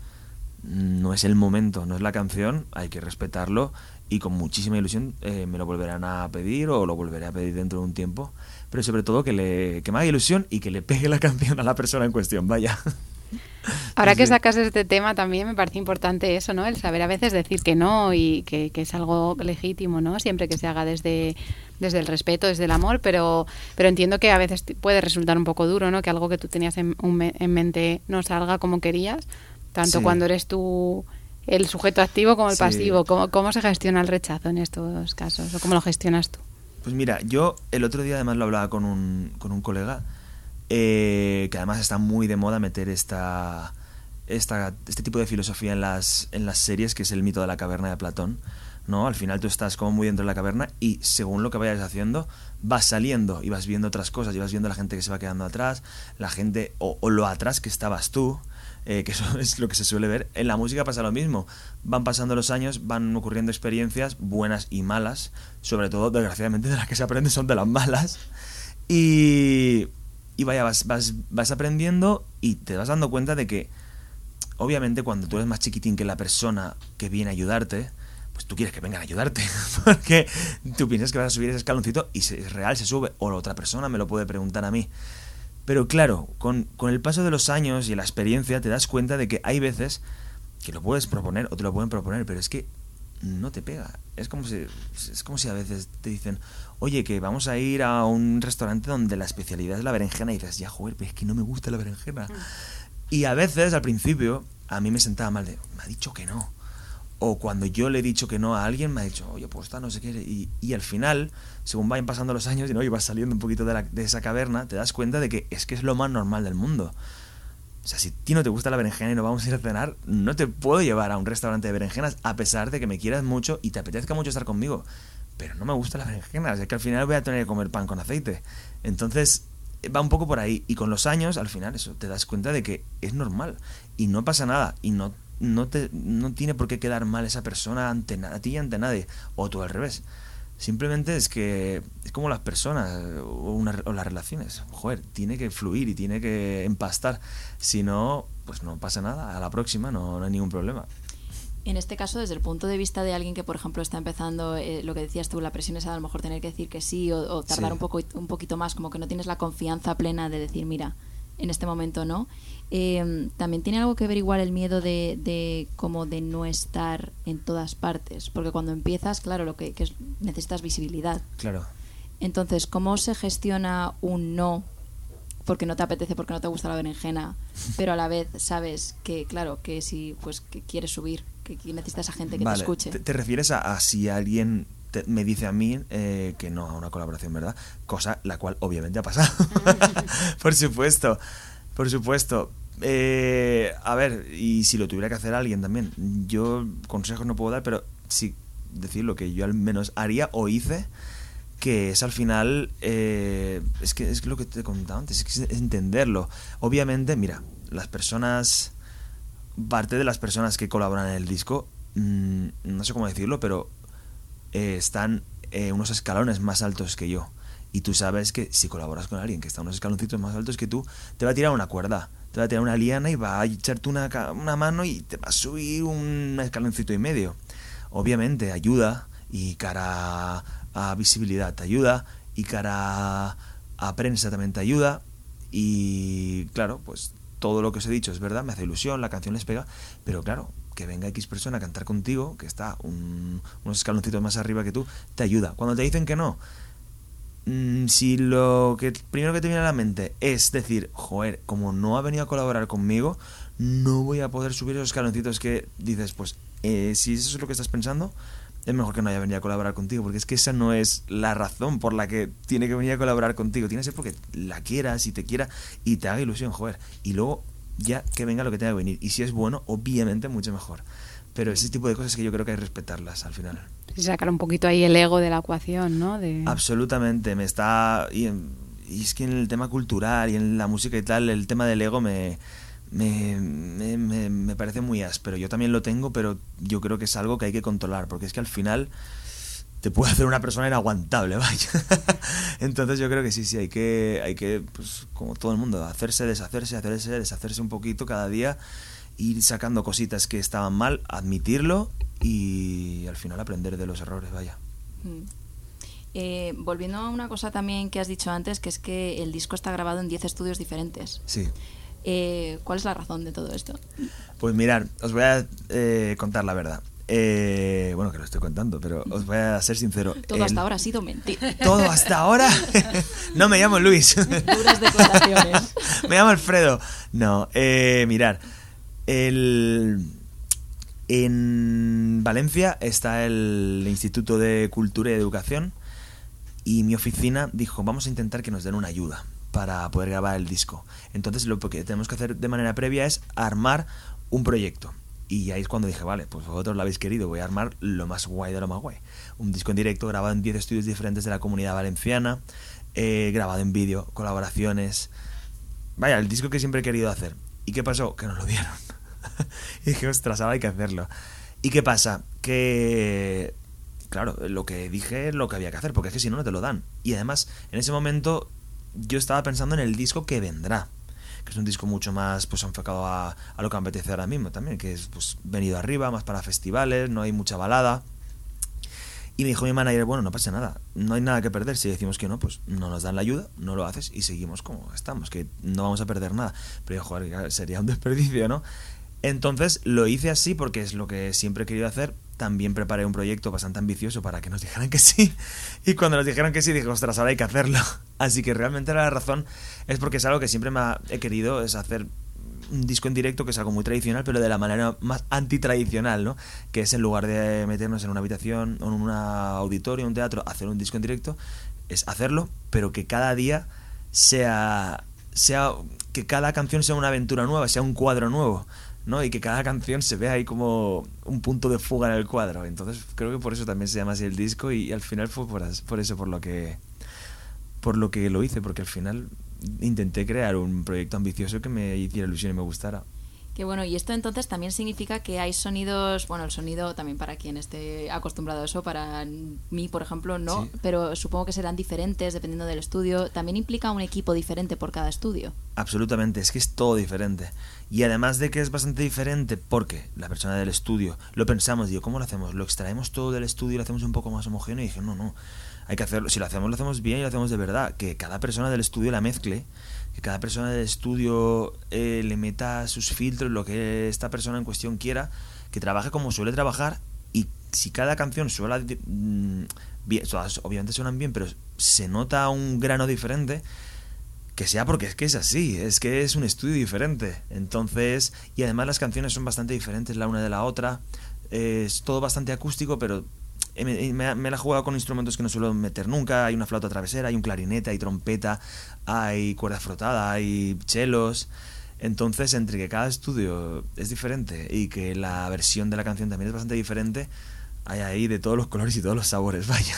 no es el momento, no es la canción, hay que respetarlo y con muchísima ilusión eh, me lo volverán a pedir o lo volveré a pedir dentro de un tiempo, pero sobre todo que, le, que me haga ilusión y que le pegue la (laughs) canción a la persona en cuestión, vaya. (laughs) Ahora que sacas este tema también me parece importante eso, ¿no? El saber a veces decir que no y que, es algo legítimo, ¿no? Siempre que se haga desde, desde el respeto, desde el amor, pero, pero entiendo que a veces puede resultar un poco duro, ¿no? Que algo que tú tenías en, en mente no salga como querías, tanto cuando eres tú el sujeto activo como el pasivo. ¿Cómo, ¿Cómo se gestiona el rechazo en estos casos? ¿O cómo lo gestionas tú? Pues mira, yo el otro día además lo hablaba con un, con un colega, eh, que además está muy de moda meter esta, esta, este tipo de filosofía en las, en las series, que es el mito de la caverna de Platón. ¿no? Al final tú estás como muy dentro de la caverna y según lo que vayas haciendo, vas saliendo y vas viendo otras cosas y vas viendo la gente que se va quedando atrás, la gente o, o lo atrás que estabas tú, eh, que eso (laughs) es lo que se suele ver. En la música pasa lo mismo. Van pasando los años, van ocurriendo experiencias buenas y malas, sobre todo, desgraciadamente, de las que se aprende son de las malas. Y, y vaya, vas, vas, vas aprendiendo y te vas dando cuenta de que, obviamente, cuando tú eres más chiquitín que la persona que viene a ayudarte, pues tú quieres que vengan a ayudarte, (laughs) porque tú piensas que vas a subir ese escaloncito y si es real se sube, o la otra persona me lo puede preguntar a mí. Pero claro, con, el paso de los años y la experiencia te das cuenta de que hay veces que lo puedes proponer o te lo pueden proponer, pero es que no te pega. Es como si, es como si a veces te dicen, oye, que vamos a ir a un restaurante donde la especialidad es la berenjena y dices, ya, joder, pero es que no me gusta la berenjena. Mm. Y a veces, al principio, a mí me sentaba mal de, me ha dicho que no. O cuando yo le he dicho que no a alguien, me ha dicho, oye, pues está, no sé qué. Y, al final, según vayan pasando los años y, ¿no? vas saliendo un poquito de, esa caverna, te das cuenta de que es que es lo más normal del mundo. O sea, si a ti no te gusta la berenjena y no vamos a ir a cenar, no te puedo llevar a un restaurante de berenjenas a pesar de que me quieras mucho y te apetezca mucho estar conmigo. Pero no me gusta la berenjena, es que al final voy a tener que comer pan con aceite. Entonces, va un poco por ahí. Y con los años, al final, eso, te das cuenta de que es normal. Y no pasa nada. Y no no, te, no tiene por qué quedar mal esa persona ante a ti y ante nadie, o tú al revés. Simplemente es que es como las personas o, una, o las relaciones. Joder, tiene que fluir y tiene que empastar. Si no, pues no pasa nada. A la próxima no, hay ningún problema. En este caso, desde el punto de vista de alguien que, por ejemplo, está empezando, eh, lo que decías tú, la presión es a lo mejor tener que decir que sí o, tardar Un, poco, un poquito más, como que no tienes la confianza plena de decir, mira, en este momento no. Em, también tiene algo que ver igual el miedo de, de como de no estar en todas partes, porque cuando empiezas, claro, lo que, es, necesitas visibilidad. Claro. Entonces, ¿cómo se gestiona un no porque no te apetece, porque no te gusta la berenjena, pero a la vez sabes que, claro, que si pues que quieres subir, que, necesitas a gente que te escuche? Te, refieres a, si alguien me dice a mí eh, que no a una colaboración, ¿verdad? Cosa la cual obviamente ha pasado. (laughs) por supuesto, por supuesto. Eh, a ver, y si lo tuviera que hacer alguien también, yo consejos no puedo dar, pero sí decir lo que yo al menos haría o hice, que es al final, eh, es que es lo que te he contado antes, es, entenderlo. Obviamente, mira, las personas, parte de las personas que colaboran en el disco, mm, no sé cómo decirlo, pero eh, están unos escalones más altos que yo. Y tú sabes que si colaboras con alguien que está unos escaloncitos más altos que tú, te va a tirar una cuerda te va a tirar una liana y va a echarte una, una mano y te va a subir un escaloncito y medio. Obviamente ayuda y cara a visibilidad te ayuda y cara a prensa también te ayuda y claro, pues todo lo que os he dicho es verdad, me hace ilusión, la canción les pega, pero claro, que venga X persona a cantar contigo, que está unos escaloncitos más arriba que tú, te ayuda. Cuando te dicen que no, Mm, si lo que primero que te viene a la mente es decir, joder, como no ha venido a colaborar conmigo, no voy a poder subir esos escaloncitos que dices, pues eh, si eso es lo que estás pensando, es mejor que no haya venido a colaborar contigo, porque es que esa no es la razón por la que tiene que venir a colaborar contigo. Tiene que ser porque la quieras y te quiera y te haga ilusión, joder. Y luego ya que venga lo que tenga que venir. Y si es bueno, obviamente mucho mejor. Pero ese tipo de cosas que yo creo que hay que respetarlas al final. Y sacar un poquito ahí el ego de la ecuación, ¿no? De... Absolutamente, me está... Y, es que en el tema cultural y en la música y tal, el tema del ego me, me, me, me, parece muy áspero. Yo también lo tengo, pero yo creo que es algo que hay que controlar, porque es que al final te puede hacer una persona inaguantable, (laughs) vaya. Entonces yo creo que sí, sí, hay que, hay que pues, como todo el mundo, hacerse, deshacerse, hacerse, deshacerse un poquito cada día ir sacando cositas que estaban mal, admitirlo y al final aprender de los errores, vaya. Mm. Eh, volviendo a una cosa también que has dicho antes, que es que el disco está grabado en 10 estudios diferentes. Sí. Eh, ¿Cuál es la razón de todo esto? Pues mirar, os voy a eh, contar la verdad. Eh, bueno, que lo estoy contando, pero os voy a ser sincero. Todo hasta ahora ha sido mentira. Todo hasta ahora. (laughs) no me llamo Luis. Duras declaraciones. (laughs) me llamo Alfredo. No, eh, mirar. El, en Valencia está el Instituto de Cultura y Educación y mi oficina dijo, vamos a intentar que nos den una ayuda para poder grabar el disco. Entonces lo que tenemos que hacer de manera previa es armar un proyecto. Y ahí es cuando dije, vale, pues vosotros lo habéis querido, voy a armar lo más guay de lo más guay. Un disco en directo grabado en 10 estudios diferentes de la comunidad valenciana, eh, grabado en vídeo, colaboraciones. Vaya, el disco que siempre he querido hacer. ¿Y qué pasó? Que nos lo dieron. (laughs) y dije, ostras, ahora hay que hacerlo. ¿Y qué pasa? Que, claro, lo que dije es lo que había que hacer, porque es que si no, no te lo dan. Y además, en ese momento yo estaba pensando en el disco que vendrá que es un disco mucho más pues enfocado a, a lo que apetece ahora mismo también, que es pues venido arriba, más para festivales, no hay mucha balada. Y me dijo mi manager, bueno, no pasa nada, no hay nada que perder. Si decimos que no, pues no nos dan la ayuda, no lo haces y seguimos como estamos, que no vamos a perder nada. Pero yo, joder, sería un (laughs) desperdicio, ¿no? Entonces lo hice así porque es lo que siempre he querido hacer, también preparé un proyecto bastante ambicioso para que nos dijeran que sí. (laughs) Y cuando nos dijeron que sí, dije, ostras, ahora hay que hacerlo. (laughs) Así que realmente la razón es porque es algo que siempre me he querido, es hacer un disco en directo que es algo muy tradicional, pero de la manera más antitradicional, ¿no? Que es en lugar de meternos en una habitación en un auditorio, un teatro, hacer un disco en directo, es hacerlo, pero que cada día sea, sea, que cada canción sea una aventura nueva, sea un cuadro nuevo. ¿No? Y que cada canción se vea ahí como un punto de fuga en el cuadro. Entonces creo que por eso también se llama así el disco y, al final fue por, por, eso por lo que por lo que lo hice, porque al final intenté crear un proyecto ambicioso que me hiciera ilusión y me gustara. Qué bueno, y esto entonces también significa que hay sonidos, bueno, el sonido también para quien esté acostumbrado a eso, para mí, por ejemplo, no, pero supongo que serán diferentes dependiendo del estudio. También implica un equipo diferente por cada estudio. Absolutamente, es que es todo diferente. Y además de que es bastante diferente, porque la persona del estudio lo pensamos, digo, ¿cómo lo hacemos? ¿Lo extraemos todo del estudio y lo hacemos un poco más homogéneo? Y dije, no, no, hay que hacerlo. Si lo hacemos, lo hacemos bien y lo hacemos de verdad. Que cada persona del estudio la mezcle, que cada persona del estudio eh, le meta sus filtros, lo que esta persona en cuestión quiera, que trabaje como suele trabajar y si cada canción suena mm, bien, obviamente suenan bien, pero se nota un grano diferente, que sea porque es que es así, es que es un estudio diferente. Entonces, y además las canciones son bastante diferentes la una de la otra. Es todo bastante acústico, pero me, la he jugado con instrumentos que no suelo meter nunca. Hay una flauta travesera, hay un clarinete, hay trompeta, hay cuerda frotada, hay chelos. Entonces, entre que cada estudio es diferente y que la versión de la canción también es bastante diferente, hay ahí de todos los colores y todos los sabores, (laughs) vaya.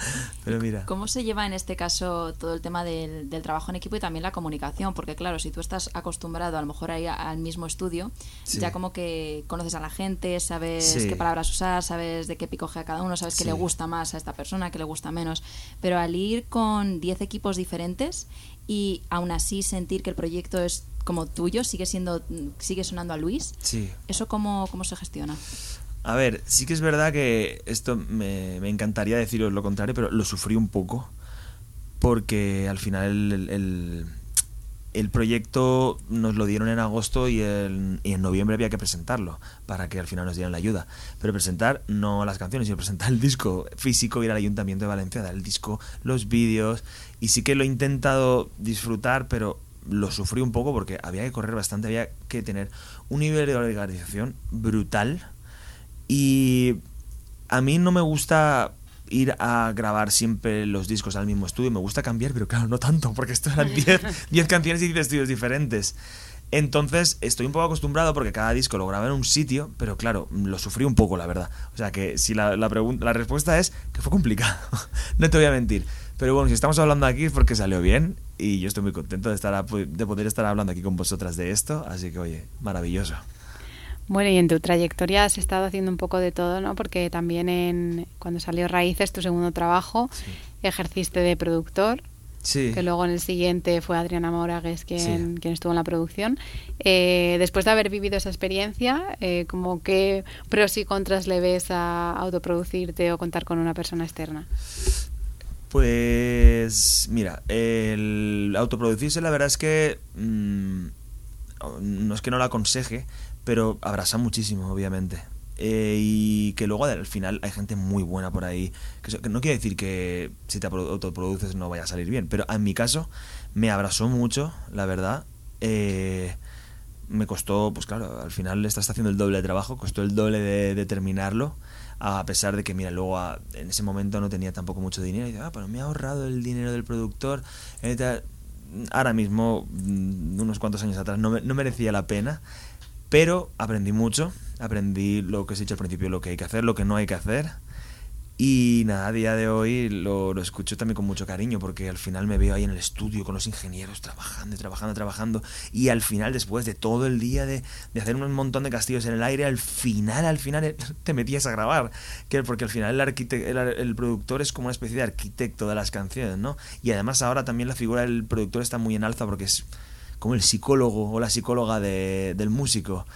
(laughs) Pero mira. ¿Cómo se lleva en este caso todo el tema del, trabajo en equipo y también la comunicación? Porque claro, si tú estás acostumbrado a lo mejor a ir al mismo estudio, ya como que conoces a la gente, sabes qué palabras usar, sabes de qué picoge a cada uno, sabes qué le gusta más a esta persona, qué le gusta menos. Pero al ir con 10 equipos diferentes y aún así sentir que el proyecto es como tuyo, sigue siendo sigue sonando a Luis. Sí. ¿Eso cómo, cómo se gestiona? A ver, sí que es verdad que esto me, encantaría deciros lo contrario, pero lo sufrí un poco porque al final el, el, proyecto nos lo dieron en agosto y, en noviembre había que presentarlo para que al final nos dieran la ayuda. Pero presentar no las canciones, sino presentar el disco físico, ir al Ayuntamiento de Valencia, dar el disco, los vídeos. Y sí que lo he intentado disfrutar, pero lo sufrí un poco porque había que correr bastante, había que tener un nivel de organización brutal y a mí no me gusta ir a grabar siempre los discos al mismo estudio, me gusta cambiar, pero claro, no tanto, porque esto eran 10 (laughs) canciones y 10 estudios diferentes. Entonces estoy un poco acostumbrado porque cada disco lo grabé en un sitio, pero claro, lo sufrí un poco, la verdad. O sea que si la, la, la respuesta es que fue complicado, (laughs) no te voy a mentir. Pero bueno, si estamos hablando aquí es porque salió bien y yo estoy muy contento de, estar de poder estar hablando aquí con vosotras de esto, así que oye, maravilloso. Bueno, y en tu trayectoria has estado haciendo un poco de todo, ¿no? Porque también en, cuando salió Raíces, tu segundo trabajo, ejerciste de productor. Sí. Que luego en el siguiente fue Adriana Moragues quien, quien estuvo en la producción. Eh, después de haber vivido esa experiencia, eh, como ¿qué pros y contras le ves a autoproducirte o contar con una persona externa? Pues mira, el autoproducirse la verdad es que mm, no es que no lo aconseje, pero abraza muchísimo, obviamente. Eh, y que luego al final hay gente muy buena por ahí. Que, no quiere decir que si te autoproduces no vaya a salir bien, pero en mi caso me abrazó mucho, la verdad. Eh, me costó, pues claro, al final estás haciendo el doble de trabajo, costó el doble de, terminarlo, a pesar de que, mira, luego en ese momento no tenía tampoco mucho dinero, y ah, pero me ha ahorrado el dinero del productor. Ahora mismo, mm, unos cuantos años atrás, no, no merecía la pena, pero aprendí mucho, aprendí lo que os he dicho al principio, lo que hay que hacer, lo que no hay que hacer. Y nada, a día de hoy lo, lo, escucho también con mucho cariño porque al final me veo ahí en el estudio con los ingenieros trabajando trabajando, trabajando. Y al final, después de todo el día de, de, hacer un montón de castillos en el aire, al final, al final eh, (laughs) te metías a grabar. Que, porque al final el, el, el, productor es como una especie de arquitecto de las canciones, ¿no? Y además ahora también la figura del productor está muy en alza porque es como el psicólogo o la psicóloga de, del músico.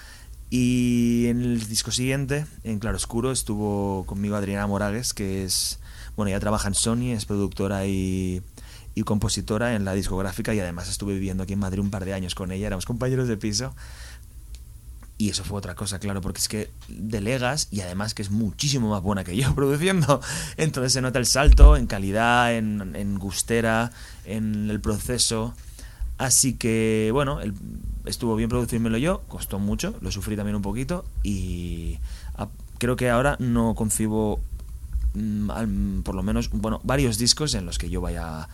Y en el disco siguiente, en Claroscuro, estuvo conmigo Adriana Morales, que es, bueno, ella trabaja en Sony, es productora y, y compositora en la discográfica y además estuve viviendo aquí en Madrid un par de años con ella, éramos compañeros de piso. Y eso fue otra cosa, claro, porque es que delegas y además que es muchísimo más buena que yo (laughs) produciendo. Entonces se nota el salto en calidad, en, en gustera, en el proceso. Así que, bueno, estuvo bien producírmelo yo, costó mucho, lo sufrí también un poquito y creo que ahora no concibo mm, por lo menos, bueno, varios discos en los que yo vaya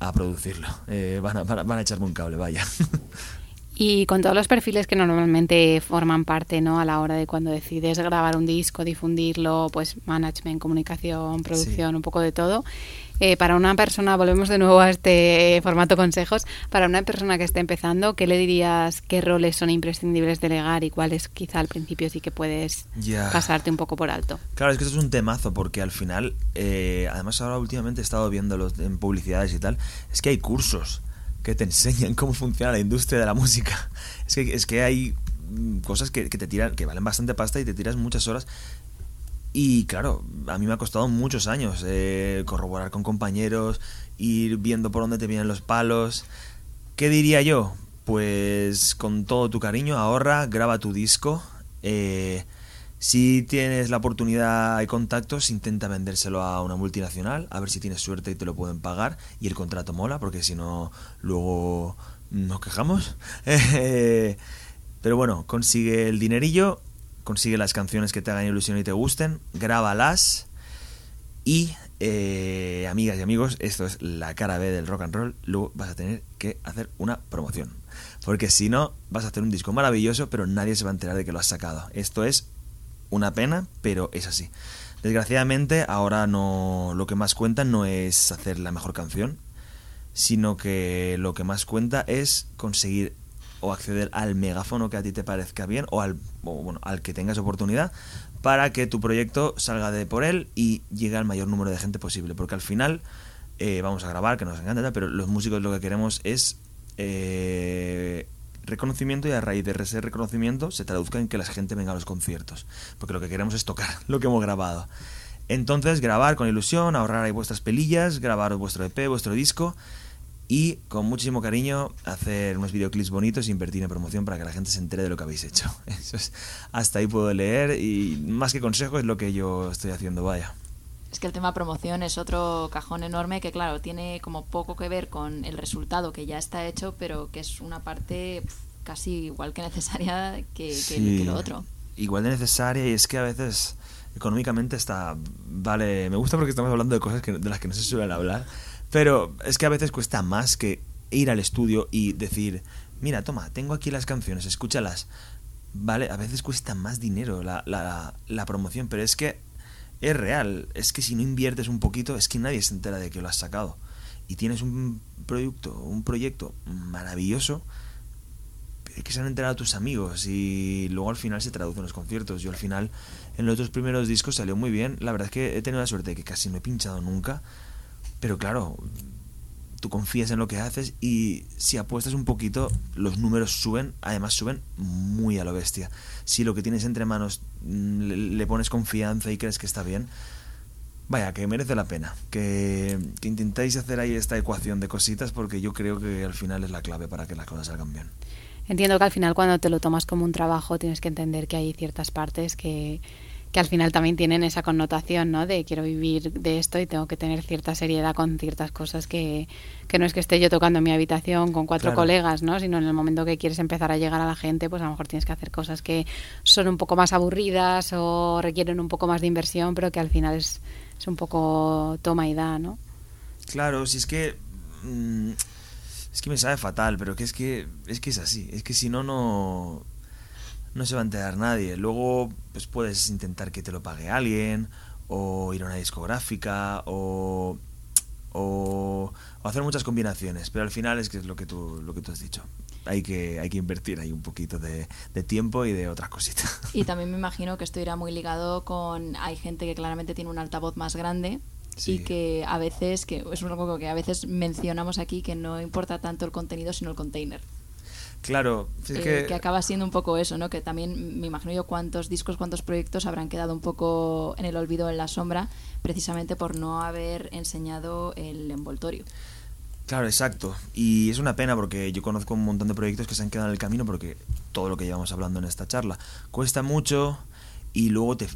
a, producirlo. (laughs) Eh, van, a, van a echarme un cable, vaya. (laughs) Y con todos los perfiles que normalmente forman parte, ¿no? A la hora de cuando decides grabar un disco, difundirlo, pues management, comunicación, producción, un poco de todo. Eh, para una persona, volvemos de nuevo a este formato consejos, para una persona que esté empezando, ¿qué le dirías, qué roles son imprescindibles delegar y cuáles quizá al principio sí que puedes pasarte un poco por alto? Claro, es que eso es un temazo porque al final, eh, además ahora últimamente he estado viéndolo en publicidades y tal, es que hay cursos que te (laughs) enseñan cómo funciona la industria de la música. Es que, es que hay mm, cosas que, te tiran, que valen bastante pasta y te tiras muchas horas. Y claro, a mí me ha costado muchos años eh, corroborar con compañeros, ir viendo por dónde te vienen los palos. ¿Qué diría yo? Pues con todo tu cariño, ahorra, graba tu disco. Eh, si tienes la oportunidad y contactos, intenta vendérselo a una multinacional, a ver si tienes suerte y te lo pueden pagar y el contrato mola, porque si no, luego nos quejamos. (laughs) Pero bueno, consigue el dinerillo, consigue las canciones que te hagan ilusión y te gusten, grábalas y, eh, amigas y amigos, esto es la cara B del rock and roll, luego vas a tener que hacer una promoción. Porque si no, vas a hacer un disco maravilloso, pero nadie se va a enterar de que lo has sacado. Esto es una pena, pero es así. Desgraciadamente, ahora no lo que más cuenta no es hacer la mejor canción, sino que lo que más cuenta es conseguir o acceder al megáfono que a ti te parezca bien o al, bueno, al que tengas oportunidad para que tu proyecto salga de por él y llegue al mayor número de gente posible. Porque al final eh, vamos a grabar, que nos encanta, pero los músicos lo que queremos es eh, reconocimiento y a raíz de ese reconocimiento se traduzca en que la gente venga a los conciertos. Porque lo que queremos es tocar (laughs) lo que hemos grabado. Entonces, grabar con ilusión, ahorrar ahí vuestras pelillas, grabar vuestro EP, vuestro disco y con muchísimo cariño hacer unos videoclips bonitos e invertir en promoción para que la gente se entere de lo que habéis hecho. (laughs) Eso es, hasta ahí puedo leer y más que consejo es lo que yo estoy haciendo, vaya. Es que el tema promoción es otro cajón enorme que, claro, tiene como poco que ver con el resultado que ya está hecho, pero que es una parte casi igual que necesaria que, lo otro. Igual de necesaria y es que a veces económicamente está... Vale, me gusta porque estamos hablando de cosas que, de las que no se suelen hablar, pero es que a veces cuesta más que ir al estudio y decir, mira, toma, tengo aquí las canciones, escúchalas. Vale, a veces cuesta más dinero la, la, la promoción, pero es que es real. Es que si no inviertes un poquito, es que nadie se entera de que lo has sacado. Y tienes un producto, un proyecto maravilloso, que se han enterado tus amigos y luego al final se traduce en los conciertos. Yo al final, en los dos primeros discos salió muy bien. La verdad es que he tenido la suerte de que casi no he pinchado nunca. Pero claro, tú confías en lo que haces y si apuestas un poquito, los números suben, además suben muy a lo bestia. Si lo que tienes entre manos mm, le, pones confianza y crees que está bien, vaya, que merece la pena. Que, que, intentéis hacer ahí esta ecuación de cositas porque yo creo que al final es la clave para que las cosas salgan bien. entiendo que al final cuando te lo tomas como un trabajo tienes que entender que hay ciertas partes que, que al final también tienen esa connotación, ¿no? De quiero vivir de esto y tengo que tener cierta seriedad con ciertas cosas que, que no es que esté yo tocando en mi habitación con cuatro colegas, ¿no? Sino en el momento que quieres empezar a llegar a la gente, pues a lo mejor tienes que hacer cosas que son un poco más aburridas o requieren un poco más de inversión, pero que al final es, es un poco toma y da, ¿no? Claro, si es que... Mm, es que me sabe fatal, pero que es que es que es así. Es que si no, no no se va a enterar nadie. Luego, pues puedes intentar que te lo pague alguien, o ir a una discográfica, o, o, hacer muchas combinaciones. Pero al final es que es lo que tú, lo que tú has dicho. Hay que, hay que invertir ahí un poquito de, de tiempo y de otras cositas. (laughs) Y también me imagino que esto irá muy ligado con... Hay gente que claramente tiene un altavoz más grande y que a veces, que es algo que a veces mencionamos aquí, que no importa tanto el contenido sino el container. Claro, es eh, que... acaba siendo un poco eso, ¿no? Que también me imagino yo cuántos discos, cuántos proyectos habrán quedado un poco en el olvido, en la sombra, precisamente por no haber enseñado el envoltorio. Claro, exacto. Y es una pena porque yo conozco un montón de proyectos que se han quedado en el camino porque todo lo que llevamos hablando en esta charla cuesta mucho y luego te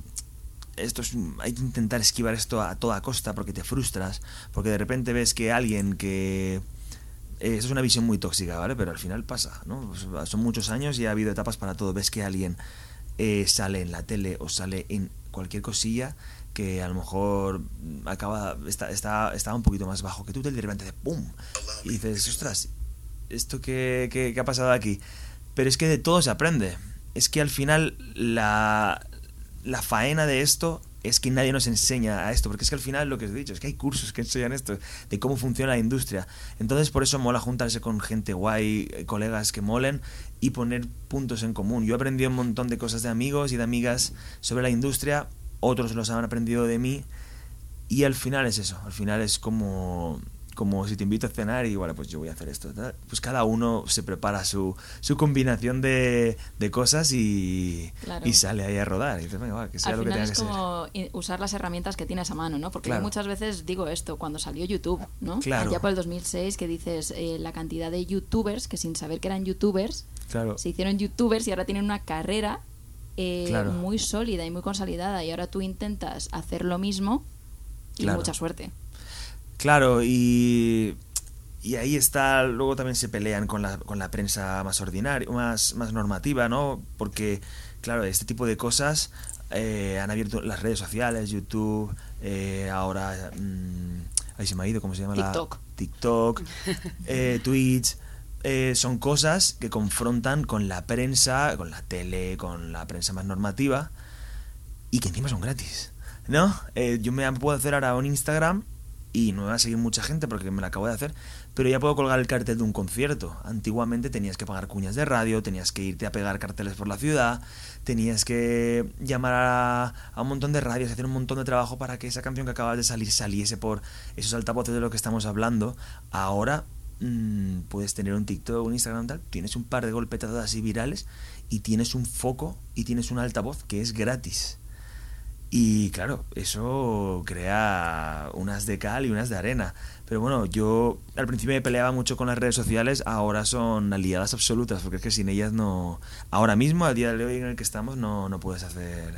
esto es, hay que intentar esquivar esto a toda costa porque te frustras, porque de repente ves que alguien que eh, eso es una visión muy tóxica, ¿vale? Pero al final pasa, ¿no? Son muchos años y ha habido etapas para todo. Ves que alguien eh, sale en la tele o sale en cualquier cosilla que a lo mejor acaba está, está, un poquito más bajo que tú, de repente de ¡pum! Y dices, ostras, ¿esto qué, qué, qué ha pasado aquí? Pero es que de todo se aprende. Es que al final la, la faena de esto es que nadie nos enseña a esto, porque es que al final lo que os he dicho, es que hay cursos que enseñan esto, de cómo funciona la industria. Entonces por eso mola juntarse con gente guay, eh, colegas que molen y poner puntos en común. Yo he aprendido un montón de cosas de amigos y de amigas sobre la industria, otros los han aprendido de mí y al final es eso, al final es como como si te invito a cenar y bueno, pues yo voy a hacer esto. Pues cada uno se prepara su, su combinación de, de cosas y, y, sale ahí a rodar. Y dices, venga, que sea Al lo final que es como usar las herramientas que tienes a mano, ¿no? Porque yo muchas veces digo esto, cuando salió YouTube, ¿no? Claro. Allá por el 2006 que dices eh, la cantidad de youtubers que sin saber que eran youtubers, se hicieron youtubers y ahora tienen una carrera eh, muy sólida y muy consolidada y ahora tú intentas hacer lo mismo y mucha suerte. Claro, y, y ahí está, luego también se pelean con la, con la prensa más ordinaria, más, más normativa, ¿no? Porque, claro, este tipo de cosas eh, han abierto las redes sociales, YouTube, eh, ahora... Mmm, ahí se me ha ido, ¿cómo se llama? TikTok. La, TikTok, (laughs) eh, Twitch... Eh, son cosas que confrontan con la prensa, con la tele, con la prensa más normativa y que encima son gratis, ¿no? Eh, yo me puedo hacer ahora un Instagram y no me va a seguir mucha gente porque me la acabo de hacer, pero ya puedo colgar el cartel de un concierto. Antiguamente tenías que pagar cuñas de radio, tenías que irte a pegar carteles por la ciudad, tenías que llamar a, un montón de radios, hacer un montón de trabajo para que esa canción que acabas de salir saliese por esos altavoces de lo que estamos hablando. Ahora mmm, puedes tener un TikTok, un Instagram, tienes un par de golpetadas así virales y tienes un foco y tienes un altavoz que es gratis. Y claro, eso crea unas de cal y unas de arena. Pero bueno, yo al principio me peleaba mucho con las redes sociales, ahora son aliadas absolutas, porque es que sin ellas no... Ahora mismo, al día de hoy en el que estamos, no, no puedes hacer...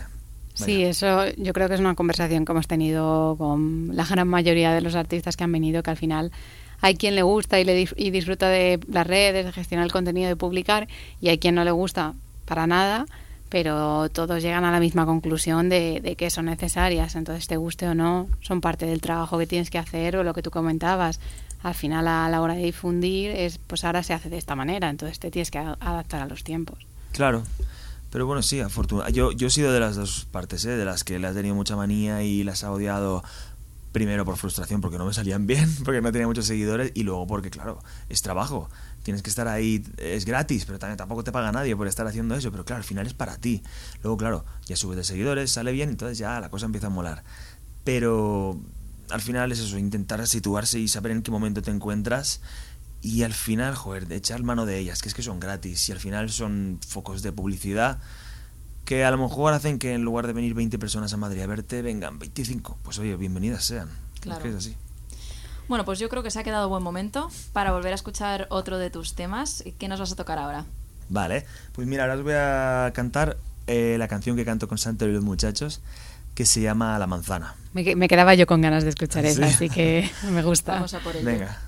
Sí, eso yo creo que es una conversación que hemos tenido con la gran mayoría de los artistas que han venido, que al final hay quien le gusta y, le y disfruta de las redes, de gestionar el contenido, de publicar, y hay quien no le gusta para nada pero todos llegan a la misma conclusión de, que son necesarias. Entonces, te guste o no, son parte del trabajo que tienes que hacer o lo que tú comentabas. Al final, a la hora de difundir, es pues ahora se hace de esta manera, entonces te tienes que adaptar a los tiempos. Claro. Pero bueno, sí, afortunadamente. Yo, yo he sido de las dos partes, ¿eh? de las que le has tenido mucha manía y las ha odiado primero por frustración porque no me salían (laughs) bien, porque no tenía muchos seguidores y luego porque, claro, es trabajo tienes que estar ahí, es gratis, pero tampoco te paga nadie por estar haciendo eso, pero claro, al final es para ti. Luego, claro, ya subes de seguidores, sale bien, entonces ya la cosa empieza a molar. Pero al final es eso, intentar situarse y saber en qué momento te encuentras y al final, joder, echar mano de ellas, que es que son gratis y al final son focos de publicidad que a lo mejor hacen que en lugar de venir 20 personas a Madrid a verte, vengan 25. Pues oye, bienvenidas sean. Claro. Es que es así. Bueno, pues yo creo que se ha quedado buen momento para volver a escuchar otro de tus temas. ¿Qué nos vas a tocar ahora? Vale, pues mira, ahora os voy a cantar eh, la canción que canto con Santo y los muchachos, que se llama La manzana. Me, que- me quedaba yo con ganas de escuchar Sí. esa, así que (laughs) me gusta. Vamos a por ello. Venga.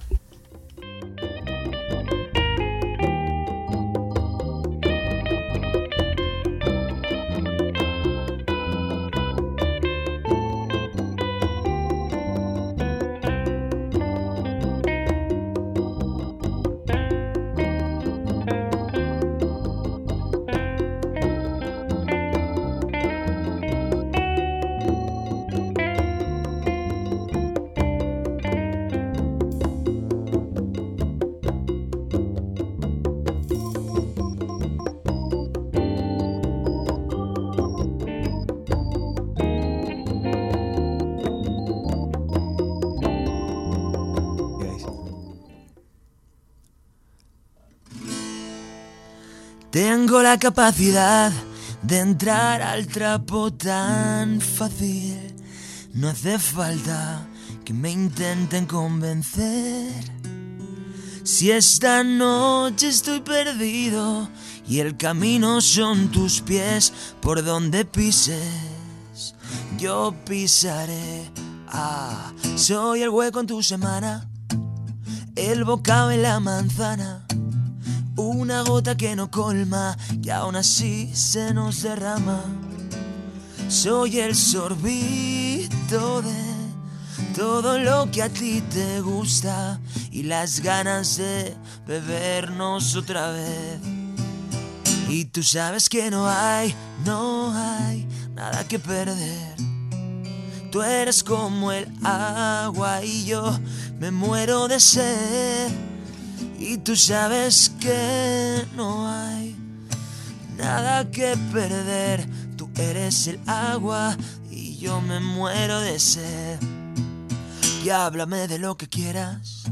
Tengo la capacidad de entrar al trapo tan fácil. No hace falta que me intenten convencer. Si esta noche estoy perdido y el camino son tus pies por donde pises, yo pisaré. Ah, soy el hueco en tu semana, el bocado en la manzana. Una gota que no colma y aún así se nos derrama. Soy el sorbito de todo lo que a ti te gusta y las ganas de bebernos otra vez. Y tú sabes que no hay, no hay nada que perder. Tú eres como el agua y yo me muero de sed. Y tú sabes que no hay nada que perder. Tú eres el agua y yo me muero de sed. Y háblame de lo que quieras.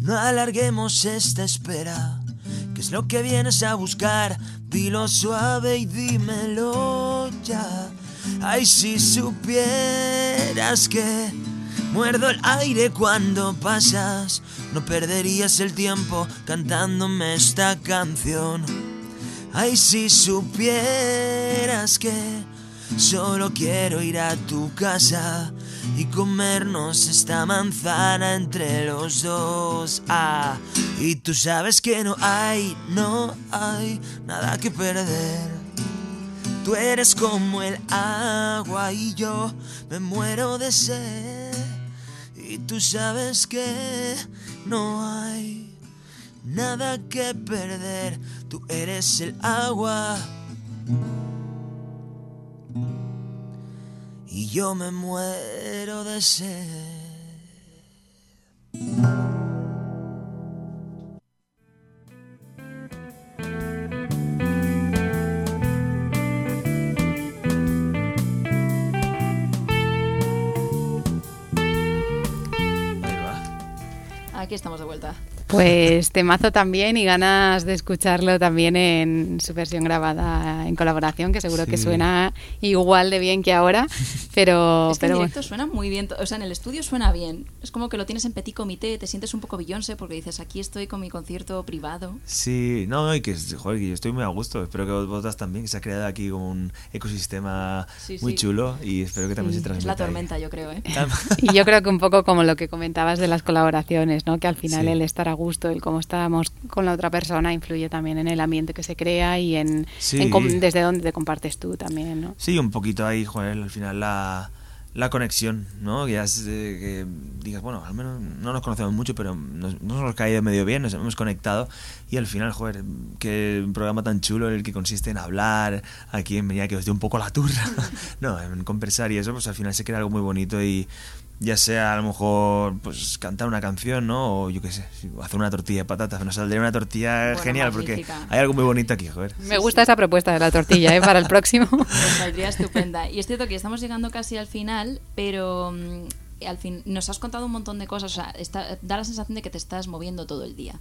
No alarguemos esta espera. ¿Qué es lo que vienes a buscar? Dilo suave y dímelo ya. Ay, si supieras que muerdo el aire cuando pasas, no perderías el tiempo cantándome esta canción. Ay, si supieras que solo quiero ir a tu casa y comernos esta manzana entre los dos. Ah, y tú sabes que no hay, no hay nada que perder. Tú eres como el agua y yo me muero de sed. Y tú sabes que no hay nada que perder. Tú eres el agua. Y yo me muero de sed. Aquí estamos de vuelta. Pues temazo también y ganas de escucharlo también en su versión grabada en colaboración, que seguro que Sí. suena igual de bien que ahora, pero, (laughs) es que en pero bueno. directo suena muy bien, o sea, en el estudio suena bien. Es como que lo tienes en petit comité, te sientes un poco Beyoncé porque dices, aquí estoy con mi concierto privado. Sí, no, no, y que, joder, que yo estoy muy a gusto. Espero que vosotras también, que se ha creado aquí como un ecosistema Sí, muy sí. chulo y espero que también se Es transmita. la ahí. tormenta, yo creo, ¿eh? (laughs) Y yo creo que un poco como lo que comentabas de las colaboraciones, ¿no? Que al final Sí. el estar a gusto, el cómo estábamos con la otra persona influye también en el ambiente que se crea y en, Sí. en desde dónde te compartes tú también, ¿no? Sí, un poquito ahí, joder, al final la, la conexión, ¿no? Que, ya es, eh, que digas, bueno, al menos no nos conocemos mucho, pero nos, nos hemos caído medio bien, nos hemos conectado y al final, joder, un programa tan chulo el que consiste en hablar, aquí en venía que os dé un poco la turra, (laughs) no, en conversar y eso, pues al final se crea algo muy bonito y ya sea a lo mejor pues cantar una canción, ¿no? O yo qué sé, hacer una tortilla de patatas, nos saldría una tortilla Bueno, genial porque hay algo muy bonito aquí, joder. Me gusta esa propuesta de la tortilla, ¿eh? Para el próximo. (laughs) Pues saldría estupenda. Y es cierto que estamos llegando casi al final, pero mm, al fin nos has contado un montón de cosas. O sea, está- da la sensación de que te estás moviendo todo el día.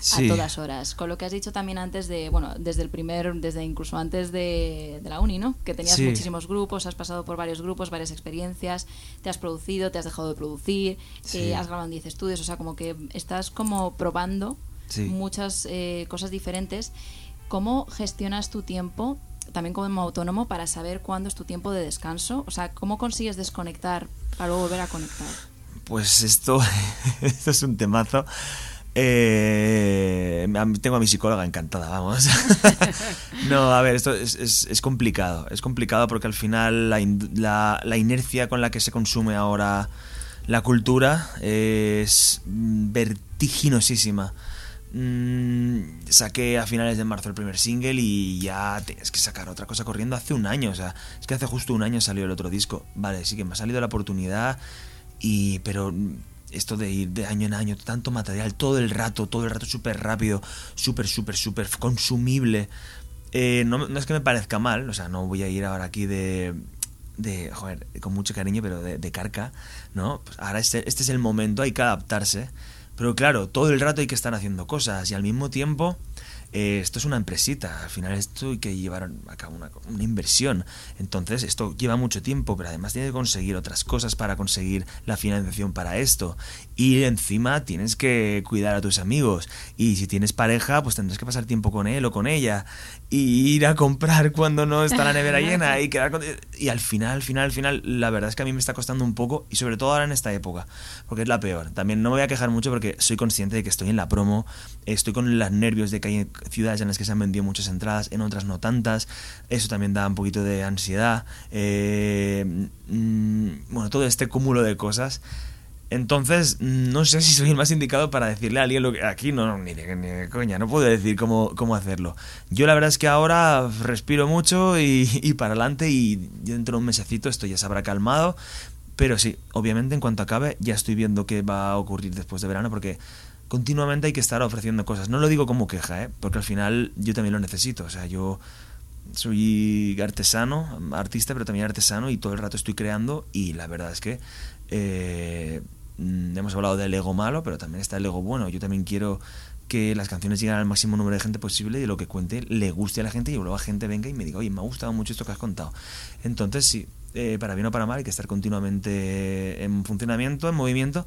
Sí. A todas horas. Con lo que has dicho también antes de, bueno, desde el primer, desde incluso antes de, de la uni, ¿no? Que tenías Sí. muchísimos grupos, has pasado por varios grupos, varias experiencias, te has producido, te has dejado de producir, Sí. eh, has grabado en 10 estudios, o sea, como que estás como probando muchas eh, cosas diferentes. ¿cómo gestionas tu tiempo también como autónomo para saber cuándo es tu tiempo de descanso? O sea, ¿cómo consigues desconectar para luego volver a conectar? Pues esto, (laughs) esto es un temazo. Eh, tengo a mi psicóloga encantada, vamos. (laughs) no, a ver, esto es, complicado. Es complicado porque al final la, la, inercia con la que se consume ahora la cultura es vertiginosísima. Mm, saqué a finales de marzo el primer single y ya tienes que sacar otra cosa corriendo hace un año. O sea, es que hace justo un año salió el otro disco. Vale, sí que me ha salido la oportunidad y... pero esto de ir de año en año, tanto material, todo el rato, todo el rato súper rápido, súper, súper, súper consumible. Eh, no, es que me parezca mal, o sea, no voy a ir ahora aquí de, de joder, con mucho cariño, pero de, carca, ¿no? Pues ahora este, este es el momento, hay que adaptarse. Pero claro, todo el rato hay que estar haciendo cosas y al mismo tiempo eh, esto es una empresita, al final esto hay que llevar a cabo una, una, inversión. Entonces esto lleva mucho tiempo, pero además tienes que conseguir otras cosas para conseguir la financiación para esto. Y encima tienes que cuidar a tus amigos. Y si tienes pareja, pues tendrás que pasar tiempo con él o con ella. Y ir a comprar cuando no está la nevera (laughs) llena y quedar con... Y al final, al final, al final, la verdad es que a mí me está costando un poco y sobre todo ahora en esta época, porque es la peor. También no me voy a quejar mucho porque soy consciente de que estoy en la promo, estoy con los nervios de que hay ciudades en las que se han vendido muchas entradas, en otras no tantas. Eso también da un poquito de ansiedad. Eh, mm, bueno, todo este cúmulo de cosas. Entonces, no sé si soy el más indicado para decirle a alguien lo que. Aquí no, ni, de, coña, no puedo decir cómo, cómo hacerlo. Yo la verdad es que ahora respiro mucho y, y para adelante, y dentro de un mesecito esto ya se habrá calmado. Pero sí, obviamente en cuanto acabe, ya estoy viendo qué va a ocurrir después de verano, porque continuamente hay que estar ofreciendo cosas. No lo digo como queja, ¿eh? porque al final yo también lo necesito. O sea, yo soy artesano, artista, pero también artesano y todo el rato estoy creando y la verdad es que eh, mm, hemos hablado del ego malo, pero también está el ego bueno. Yo también quiero que las canciones lleguen al máximo número de gente posible y lo que cuente le guste a la gente y luego la gente venga y me diga, oye, me ha gustado mucho esto que has contado. Entonces, sí, eh, para bien o para mal hay que estar continuamente en funcionamiento, en movimiento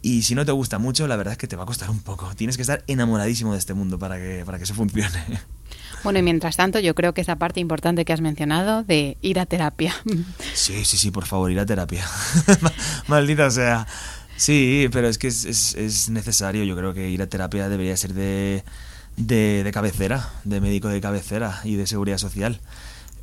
y si no te gusta mucho, la verdad es que te va a costar un poco. Tienes que estar enamoradísimo de este mundo para que, para que eso funcione. (laughs) Bueno, y mientras tanto, yo creo que esa parte importante que has mencionado de ir a terapia. (laughs) Sí, sí, sí, por favor, ir a terapia. (laughs) Maldita sea. Sí, pero es que es, es, necesario. Yo creo que ir a terapia debería ser de, de, de cabecera, de médico de cabecera y de seguridad social.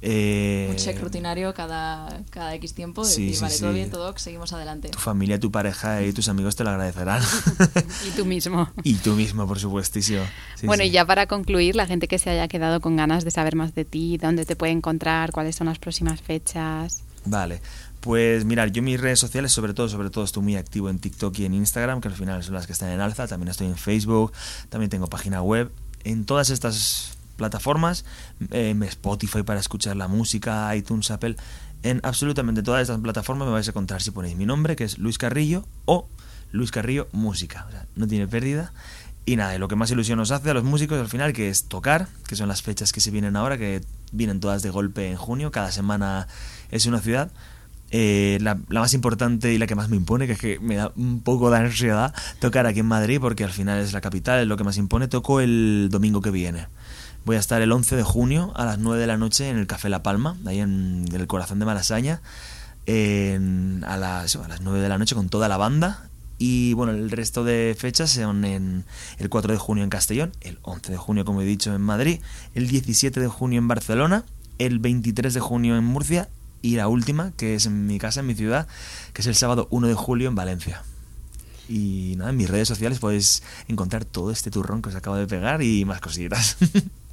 Eh, un check rutinario cada, cada X tiempo y vale, todo bien, todo, seguimos adelante. Tu familia, tu pareja y tus amigos te lo agradecerán. (laughs) y tú mismo. Y tú mismo, por supuestísimo. bueno, y ya para concluir, la gente que se haya quedado con ganas de saber más de ti, dónde te puede encontrar, cuáles son las próximas fechas. Vale. Pues mirar, yo mis redes sociales, sobre todo, sobre todo estoy muy activo en TikTok y en Instagram, que al final son las que están en alza. También estoy en Facebook, también tengo página web. En todas estas plataformas, en Spotify para escuchar la música, iTunes, Apple, en absolutamente todas estas plataformas me vais a encontrar si ponéis mi nombre, que es Luis Carrillo, o Luis Carrillo Música. O sea, no tiene pérdida. Y nada, lo que más ilusión nos hace a los músicos al final, que es tocar, que son las fechas que se vienen ahora, que vienen todas de golpe en junio, cada semana es una ciudad. Eh, la, la, más importante y la que más me impone, que es que me da un poco de ansiedad tocar aquí en Madrid, porque al final es la capital, es lo que más impone, toco el domingo que viene. Voy a estar el 11 de junio a las 9 de la noche en el Café La Palma, ahí en, el corazón de Malasaña, a, las, a las 9 de la noche con toda la banda. Y bueno, el resto de fechas son en el 4 de junio en Castellón, el 11 de junio, como he dicho, en Madrid, el 17 de junio en Barcelona, el 23 de junio en Murcia y la última, que es en mi casa, en mi ciudad, que es el sábado 1 de julio en Valencia. Y nada, en mis redes sociales podéis encontrar todo este turrón que os acabo de pegar y más cositas. (laughs)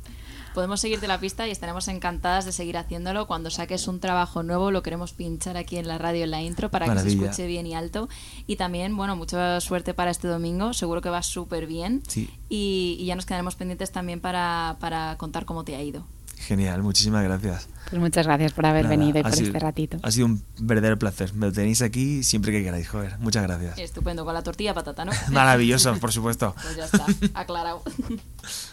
podemos seguirte la pista y estaremos encantadas de seguir haciéndolo. Cuando saques un trabajo nuevo, lo queremos pinchar aquí en la radio en la intro para que se escuche bien y alto. Y también, bueno, mucha suerte para este domingo. Seguro que va súper bien. Y, ya nos quedaremos pendientes también para, contar cómo te ha ido. Genial, muchísimas gracias. Pues muchas gracias por haber venido y por este ratito. Ha sido un verdadero placer. Me lo tenéis aquí siempre que queráis, joder. Muchas gracias. Estupendo, con la tortilla patata, ¿no? (laughs) Maravilloso, por supuesto. Pues ya está, aclarado. (laughs)